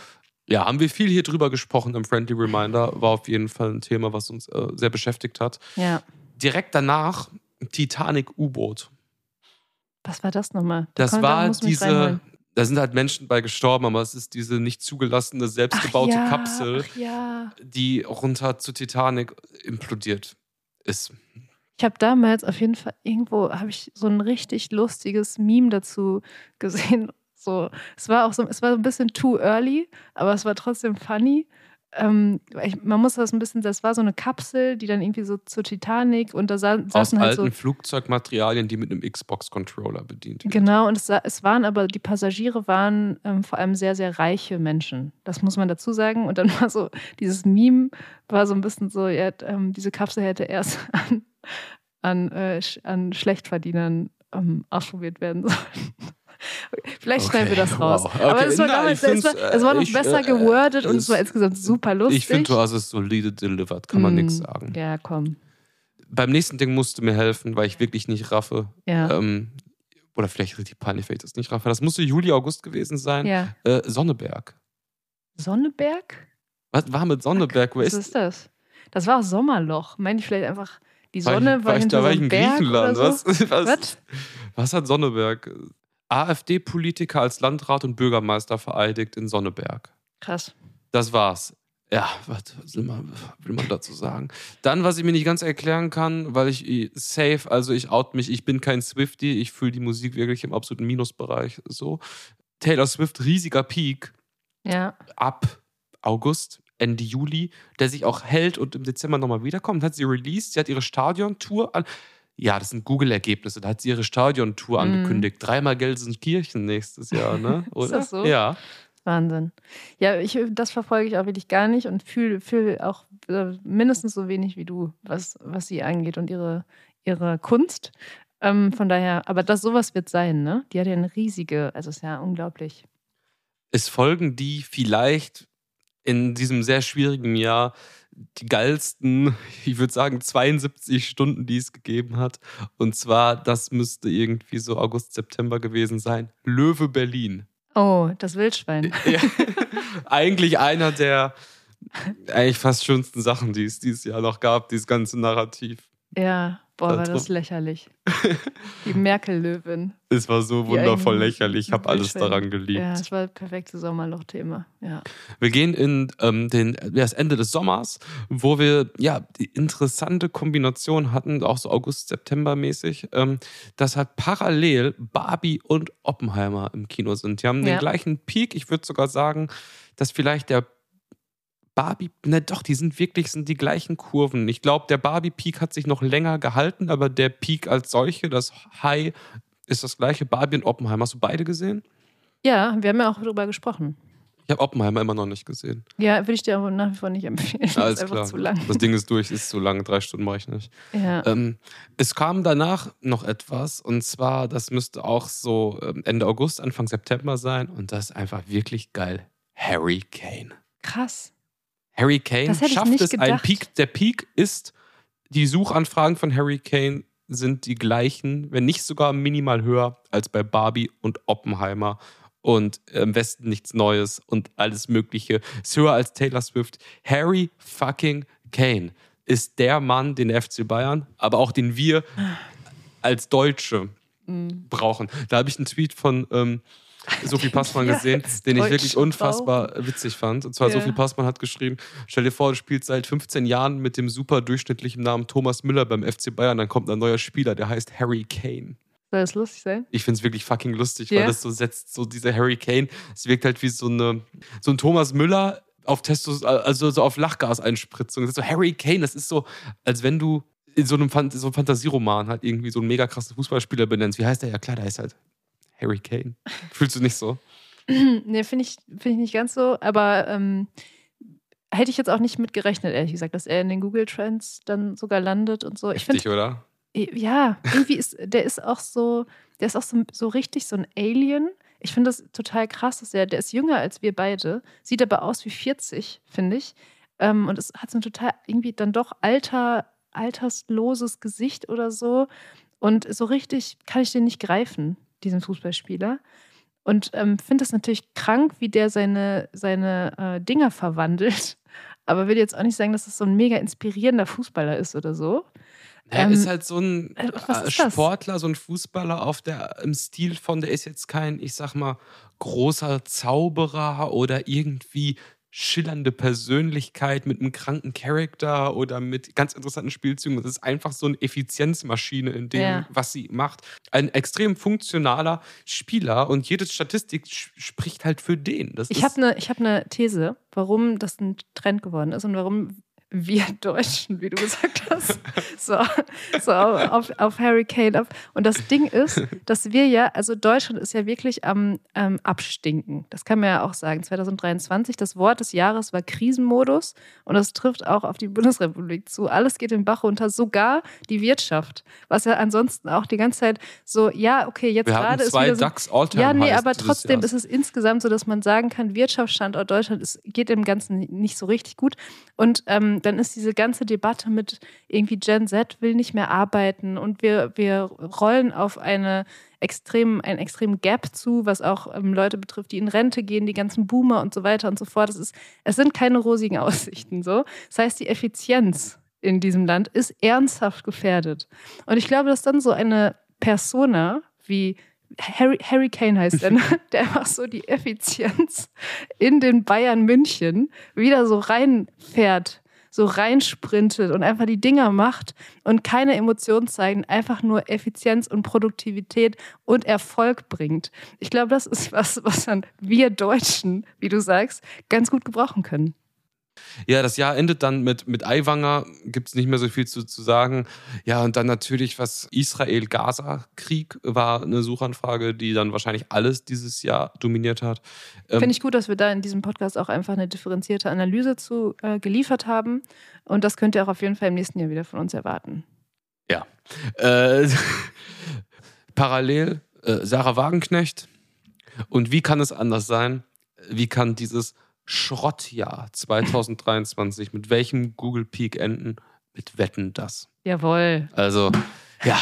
Ja, haben wir viel hier drüber gesprochen im Friendly Reminder. War auf jeden Fall ein Thema, was uns äh, sehr beschäftigt hat. ja. Direkt danach Titanic U-Boot. Was war das nochmal? Da Das war diese. Da sind halt Menschen bei gestorben, aber es ist diese nicht zugelassene, selbstgebaute ja, Kapsel, ja. die runter zu Titanic implodiert ist. Ich habe damals auf jeden Fall irgendwo habe ich so ein richtig lustiges Meme dazu gesehen. So, es war auch so, es war so ein bisschen too early, aber es war trotzdem funny. Ähm, ich, man muss das ein bisschen, das war so eine Kapsel, die dann irgendwie so zur Titanic und da sa Aus saßen halt alten so. Flugzeugmaterialien, die mit einem Xbox-Controller bedient werden. Genau, und es, waren aber, die Passagiere waren ähm, vor allem sehr, sehr reiche Menschen. Das muss man dazu sagen. Und dann war so, dieses Meme war so ein bisschen so, ja, ähm, diese Kapsel hätte erst an, an, äh, an Schlechtverdienern ähm, ausprobiert werden sollen. Vielleicht schneiden wir Okay, das raus. wow. Aber Okay, es war, nein, damals, es war, es war noch äh, ich, besser äh, gewordet und es war insgesamt super lustig. Ich finde, du hast es solide delivered, kann man Mm, nichts sagen. Ja, komm. Beim nächsten Ding musst du mir helfen, weil ich wirklich nicht raffe. Ja. Ähm, oder vielleicht richtig peinlich, weil ich das nicht raffe. Das musste Juli, August gewesen sein. ja. Äh, Sonneberg. Sonneberg? Was war mit Sonneberg? Wer Was ist, ist das? Das war auch Sommerloch. Meine ich vielleicht einfach, die war Sonne ich, war, war ich, da war ich in Berg Griechenland. so. Was, was, Was? was hat Sonneberg? AfD-Politiker als Landrat und Bürgermeister vereidigt in Sonneberg. Krass. Das war's. Ja, was will man, will man dazu sagen? Dann, was ich mir nicht ganz erklären kann, weil ich eh, safe, also ich out mich, ich bin kein Swifty, ich fühle die Musik wirklich im absoluten Minusbereich so. Taylor Swift, riesiger Peak Ja. ab August, Ende Juli, der sich auch hält und im Dezember nochmal wiederkommt. Hat sie released, sie hat ihre Stadiontour an. Ja, das sind Google-Ergebnisse. Da hat sie ihre Stadiontour Mhm. angekündigt. Dreimal Gelsenkirchen nächstes Jahr, ne? Ist Oder? das so? Ja. Wahnsinn. Ja, ich, das verfolge ich auch wirklich gar nicht und fühle fühl auch äh, mindestens so wenig wie du, was, was sie angeht und ihre, ihre Kunst. Ähm, von daher, aber das sowas wird sein, ne? Die hat ja eine riesige, also ist ja unglaublich. es folgen die vielleicht in diesem sehr schwierigen Jahr die geilsten, ich würde sagen, 72 Stunden, die es gegeben hat. Und zwar, das müsste irgendwie so August, September gewesen sein. Löwe Berlin. Oh, das Wildschwein. Ja. eigentlich einer der eigentlich fast schönsten Sachen, die es dieses Jahr noch gab, dieses ganze Narrativ. Ja, boah, war Da das lächerlich. Die Merkel-Löwin. Es war so wundervoll lächerlich. Ich habe alles daran geliebt. Ja, das war das perfekte Sommerloch-Thema. Ja. Wir gehen in ähm, den, das Ende des Sommers, wo wir ja die interessante Kombination hatten, auch so August, September mäßig, ähm, dass halt parallel Barbie und Oppenheimer im Kino sind. Die haben den Ja. gleichen Peak. Ich würde sogar sagen, dass vielleicht der Barbie, ne doch, die sind wirklich, sind die gleichen Kurven. Ich glaube, der Barbie-Peak hat sich noch länger gehalten, aber der Peak als solche, das High, ist das gleiche. Barbie und Oppenheimer. Hast du beide gesehen? ja, wir haben ja auch darüber gesprochen. Ich habe Oppenheimer immer noch nicht gesehen. Ja, würde ich dir aber nach wie vor nicht empfehlen. Das Alles ist klar. zu lang. Das Ding ist durch, ist zu lang, drei Stunden mache ich nicht. Ja. Ähm, es kam danach noch etwas und zwar, das müsste auch so ähm, Ende August, Anfang September sein und das ist einfach wirklich geil. Harry Kane. Krass. Harry Kane schafft es, ein gedacht. Peak. Der Peak ist, die Suchanfragen von Harry Kane sind die gleichen, wenn nicht sogar minimal höher als bei Barbie und Oppenheimer. Und im Westen nichts Neues und alles Mögliche. Ist höher als Taylor Swift. Harry fucking Kane ist der Mann, den der FC Bayern, aber auch den wir als Deutsche Mhm. brauchen. Da habe ich einen Tweet von ähm, Sophie Passmann gesehen, als den ich wirklich unfassbar witzig fand. Und zwar Ja. Sophie Passmann hat geschrieben, stell dir vor, du spielst seit 15 Jahren mit dem super durchschnittlichen Namen Thomas Müller beim FC Bayern, dann kommt ein neuer Spieler, der heißt Harry Kane. Soll das lustig sein? Ich finde es wirklich fucking lustig, Ja. weil das so setzt, so dieser Harry Kane, es wirkt halt wie so, eine, so ein Thomas Müller auf Testos, also so auf Lachgaseinspritzung. Das ist so Harry Kane, das ist so, als wenn du in so einem, Fan- so einem Fantasieroman halt irgendwie so einen mega krassen Fußballspieler benennst. Wie heißt der? Ja klar, der heißt halt Harry Kane. Fühlst du nicht so? nee, finde ich, find ich nicht ganz so, aber ähm, hätte ich jetzt auch nicht mit gerechnet, ehrlich gesagt, dass er in den Google Trends dann sogar landet und so. Ich finde, Heftig, oder? ja, irgendwie ist, der ist auch so, der ist auch so, so richtig so ein Alien. Ich finde das total krass, dass er, der ist jünger als wir beide, sieht aber aus wie 40, finde ich. Ähm, und es hat so ein total irgendwie dann doch alter, altersloses Gesicht oder so. Und so richtig kann ich den nicht greifen, diesen Fußballspieler. Und ähm, finde das natürlich krank, wie der seine, seine äh, Dinger verwandelt. Aber will jetzt auch nicht sagen, dass das so ein mega inspirierender Fußballer ist oder so. Er Ähm, ist halt so ein äh, äh, ist das? Sportler, so ein Fußballer auf der, im Stil von, der ist jetzt kein, ich sag mal, großer Zauberer oder irgendwie schillernde Persönlichkeit mit einem kranken Charakter oder mit ganz interessanten Spielzügen. Es ist einfach so eine Effizienzmaschine in dem, Ja. was sie macht. Ein extrem funktionaler Spieler und jede Statistik spricht halt für den. Das Ich habe eine hab ne These, warum das ein Trend geworden ist und warum wir Deutschen, wie du gesagt hast, so, so auf, auf Harry Kane ab. Und das Ding ist, dass wir ja, also Deutschland ist ja wirklich am ähm, Abstinken. Das kann man ja auch sagen. 2023, das Wort des Jahres war Krisenmodus und das trifft auch auf die Bundesrepublik zu. Alles geht den Bach runter, sogar die Wirtschaft. Was ja ansonsten auch die ganze Zeit so, ja, okay, jetzt wir gerade ist zwei wieder so, DAX ja, nee, aber trotzdem ist es insgesamt so, dass man sagen kann, Wirtschaftsstandort Deutschland ist, geht im Ganzen nicht so richtig gut. Und ähm, dann ist diese ganze Debatte mit irgendwie Gen Z will nicht mehr arbeiten und wir, wir rollen auf eine extrem, einen extremen Gap zu, was auch ähm, Leute betrifft, die in Rente gehen, die ganzen Boomer und so weiter und so fort. Es, ist, es sind keine rosigen Aussichten so. Das heißt, die Effizienz in diesem Land ist ernsthaft gefährdet. Und ich glaube, dass dann so eine Persona wie Harry, Harry Kane heißt er, ne? der einfach so die Effizienz in den Bayern München wieder so reinfährt, so reinsprintet und einfach die Dinger macht und keine Emotionen zeigen, einfach nur Effizienz und Produktivität und Erfolg bringt. Ich glaube, das ist was, was dann wir Deutschen, wie du sagst, ganz gut gebrauchen können. Ja, das Jahr endet dann mit, mit Aiwanger, gibt es nicht mehr so viel zu, zu sagen. Ja, und dann natürlich, was Israel-Gaza-Krieg war eine Suchanfrage, die dann wahrscheinlich alles dieses Jahr dominiert hat. Ähm, Finde ich gut, dass wir da in diesem Podcast auch einfach eine differenzierte Analyse zu äh, geliefert haben. Und das könnt ihr auch auf jeden Fall im nächsten Jahr wieder von uns erwarten. Äh, parallel äh, Sarah Wagenknecht. Und wie kann es anders sein? Wie kann dieses Schrottjahr 2023 mit welchem Google Peak enden? Mit Wetten das. Jawohl. Also, ja.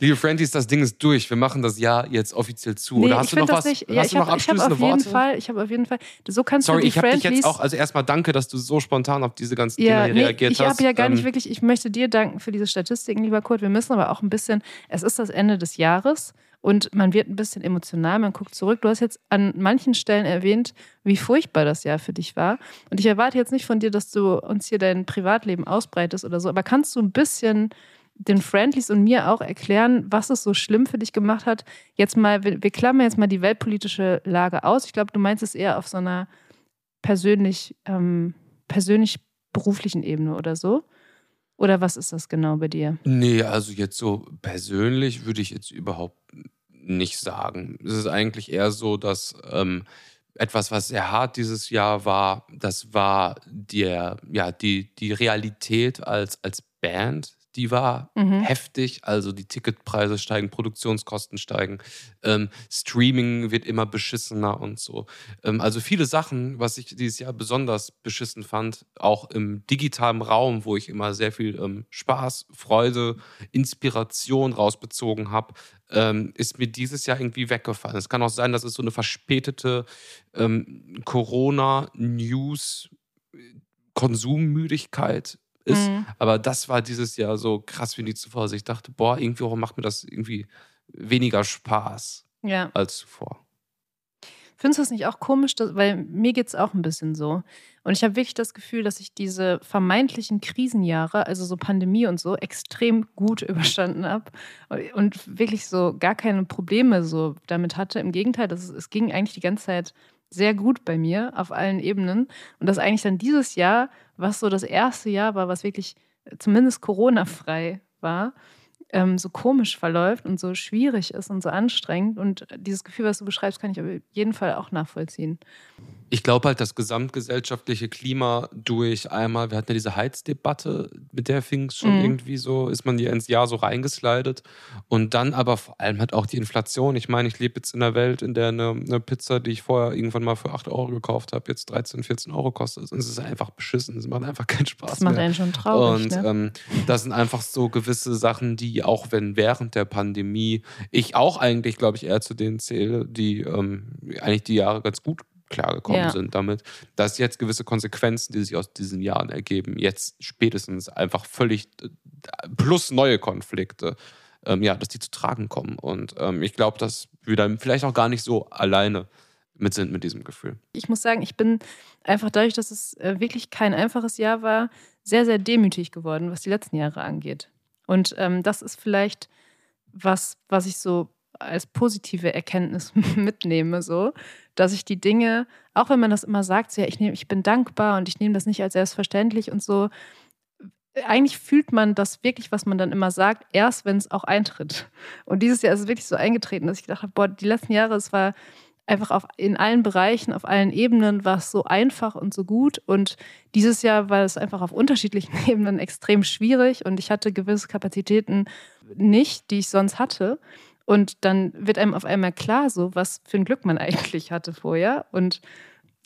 Liebe Friendies, das Ding ist durch. Wir machen das Jahr jetzt offiziell zu. Nee, Oder hast ich du noch was? nicht. Ja, hast ich du noch habe hab abschließende auf jeden Worte? Fall, ich habe auf jeden Fall, so kannst Sorry, du die ich habe dich jetzt auch, also erstmal danke, dass du so spontan auf diese ganzen ja, Dinge nee, reagiert ich hast. habe ja gar nicht Ähm, wirklich, ich möchte dir danken für diese Statistiken, lieber Kurt. Wir müssen aber auch ein bisschen, es ist das Ende des Jahres und man wird ein bisschen emotional, man guckt zurück. Du hast jetzt an manchen Stellen erwähnt, wie furchtbar das Jahr für dich war. Und ich erwarte jetzt nicht von dir, dass du uns hier dein Privatleben ausbreitest oder so, aber kannst du ein bisschen den Friendlies und mir auch erklären, was es so schlimm für dich gemacht hat? Jetzt mal, wir, klammern jetzt mal die weltpolitische Lage aus. Ich glaube, du meinst es eher auf so einer persönlich, ähm, persönlich beruflichen Ebene oder so. Oder was ist das genau bei dir? Nee, also jetzt so persönlich würde ich jetzt überhaupt nicht sagen. Es ist eigentlich eher so, dass ähm, etwas, was sehr hart dieses Jahr war, das war der, ja, die, die Realität als, als Band, die war Mhm. heftig. Also die Ticketpreise steigen, Produktionskosten steigen, ähm, Streaming wird immer beschissener und so. Ähm, also viele Sachen, was ich dieses Jahr besonders beschissen fand, auch im digitalen Raum, wo ich immer sehr viel ähm, Spaß, Freude, Inspiration rausbezogen habe, ähm, ist mir dieses Jahr irgendwie weggefallen. Es kann auch sein, dass es so eine verspätete ähm, Corona-News-Konsummüdigkeit ist. Mhm. Aber das war dieses Jahr so krass wie nie zuvor. Also ich dachte, boah, irgendwie warum macht mir das irgendwie weniger Spaß Ja. als zuvor. Findest du das nicht auch komisch? Dass, weil mir geht es auch ein bisschen so. Und ich habe wirklich das Gefühl, dass ich diese vermeintlichen Krisenjahre, also so Pandemie und so, extrem gut überstanden habe und wirklich so gar keine Probleme so damit hatte. Im Gegenteil, das, es ging eigentlich die ganze Zeit sehr gut bei mir auf allen Ebenen. Und dass eigentlich dann dieses Jahr, was so das erste Jahr war, was wirklich äh, zumindest Corona-frei war, ähm, so komisch verläuft und so schwierig ist und so anstrengend. Und dieses Gefühl, was du beschreibst, kann ich auf jeden Fall auch nachvollziehen. Ich glaube halt, das gesamtgesellschaftliche Klima durch einmal, wir hatten ja diese Heizdebatte, mit der fing es schon Mhm. irgendwie so, ist man hier ins Jahr so reingeslidet. Und dann aber vor allem halt auch die Inflation. Ich meine, ich lebe jetzt in einer Welt, in der eine, eine Pizza, die ich vorher irgendwann mal für 8 Euro gekauft habe, jetzt 13, 14 Euro kostet. Und es ist einfach beschissen. Es macht einfach keinen Spaß Das macht mehr. einen schon traurig. Und ne? ähm, das sind einfach so gewisse Sachen, die auch wenn während der Pandemie ich auch eigentlich, glaube ich, eher zu denen zähle, die ähm, eigentlich die Jahre ganz gut klargekommen Ja. sind damit, dass jetzt gewisse Konsequenzen, die sich aus diesen Jahren ergeben, jetzt spätestens einfach völlig äh, plus neue Konflikte, ähm, ja, dass die zu tragen kommen. Und ähm, ich glaube, dass wir dann vielleicht auch gar nicht so alleine mit sind mit diesem Gefühl. Ich muss sagen, ich bin einfach dadurch, dass es äh, wirklich kein einfaches Jahr war, sehr, sehr demütig geworden, was die letzten Jahre angeht. Und ähm, das ist vielleicht was, was ich so als positive Erkenntnis mitnehme, so, dass ich die Dinge, auch wenn man das immer sagt, so, ja, ich, nehm, ich bin dankbar und ich nehme das nicht als selbstverständlich und so, eigentlich fühlt man das wirklich, was man dann immer sagt, erst wenn es auch eintritt. Und dieses Jahr ist es wirklich so eingetreten, dass ich gedacht habe, boah, die letzten Jahre, es war einfach auf, in allen Bereichen, auf allen Ebenen war es so einfach und so gut. Und dieses Jahr war es einfach auf unterschiedlichen Ebenen extrem schwierig und ich hatte gewisse Kapazitäten nicht, die ich sonst hatte. Und dann wird einem auf einmal klar, so was für ein Glück man eigentlich hatte vorher. Und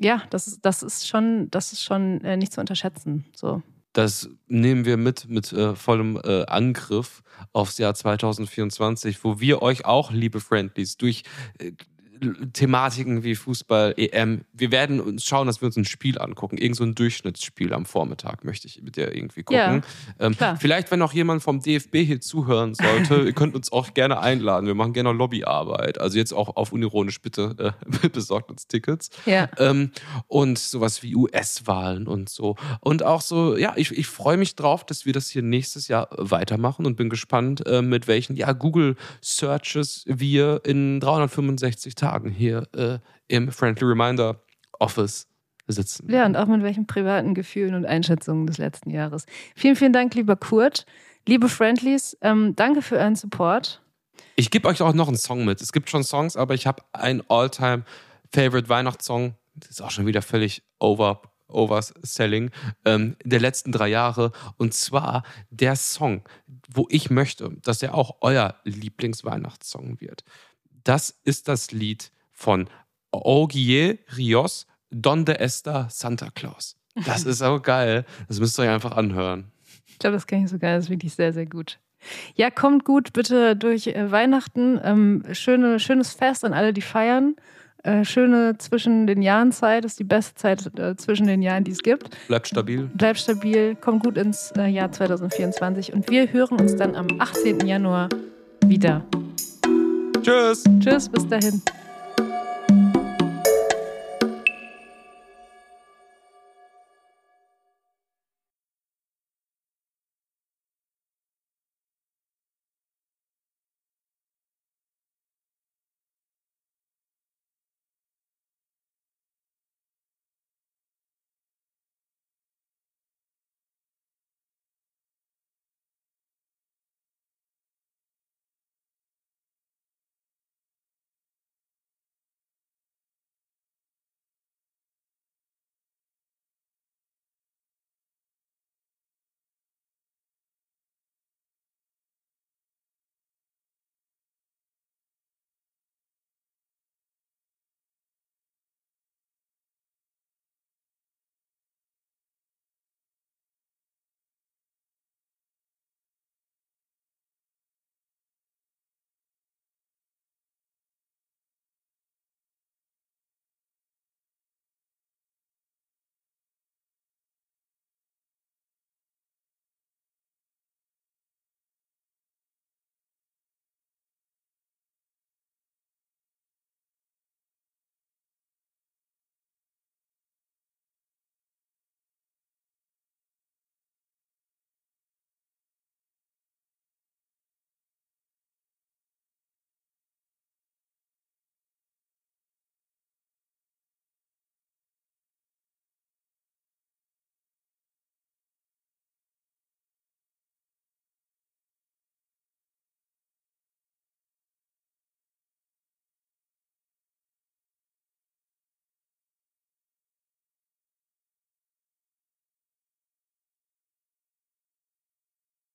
ja, das ist, das ist schon, das ist schon äh, nicht zu unterschätzen. So. Das nehmen wir mit, mit äh, vollem äh, Angriff aufs Jahr 2024, wo wir euch auch, liebe Friendlies, durch äh, Thematiken wie Fußball, EM. Wir werden uns schauen, dass wir uns ein Spiel angucken. Irgend so ein Durchschnittsspiel am Vormittag möchte ich mit dir irgendwie gucken. Ja, ähm, vielleicht, wenn noch jemand vom DFB hier zuhören sollte, ihr könnt uns auch gerne einladen. Wir machen gerne Lobbyarbeit. Also jetzt auch auf unironisch, bitte äh, besorgt uns Tickets. Ja. Ähm, und sowas wie US-Wahlen und so. Und auch so, ja, ich, ich freue mich drauf, dass wir das hier nächstes Jahr weitermachen und bin gespannt, äh, mit welchen ja, Google-Searches wir in 365 Tagen Tagen hier äh, im Friendly Reminder Office sitzen. Ja, und auch mit welchen privaten Gefühlen und Einschätzungen des letzten Jahres. Vielen, vielen Dank, lieber Kurt. Liebe Friendlies, ähm, danke für euren Support. Ich gebe euch auch noch einen Song mit. Es gibt schon Songs, aber ich habe einen All-Time-Favorite Weihnachtssong. Das ist auch schon wieder völlig over, overselling ähm, der letzten drei Jahre. Und zwar der Song, wo ich möchte, dass er auch euer Lieblingsweihnachtssong wird das ist das Lied von Ogier Rios, Donde Esta Santa Claus. Das ist auch geil. Das müsst ihr euch einfach anhören. Ich glaube, das kann ich sogar. Das ist wirklich sehr, sehr gut. Ja, kommt gut bitte durch äh, Weihnachten. Ähm, schöne, schönes Fest an alle, die feiern. Äh, schöne zwischen den Jahren Zeit. Das ist die beste Zeit äh, zwischen den Jahren, die es gibt. Bleibt stabil. Bleibt stabil. Kommt gut ins äh, Jahr 2024. Und wir hören uns dann am 18. Januar wieder. Tschüss. Tschüss, bis dahin.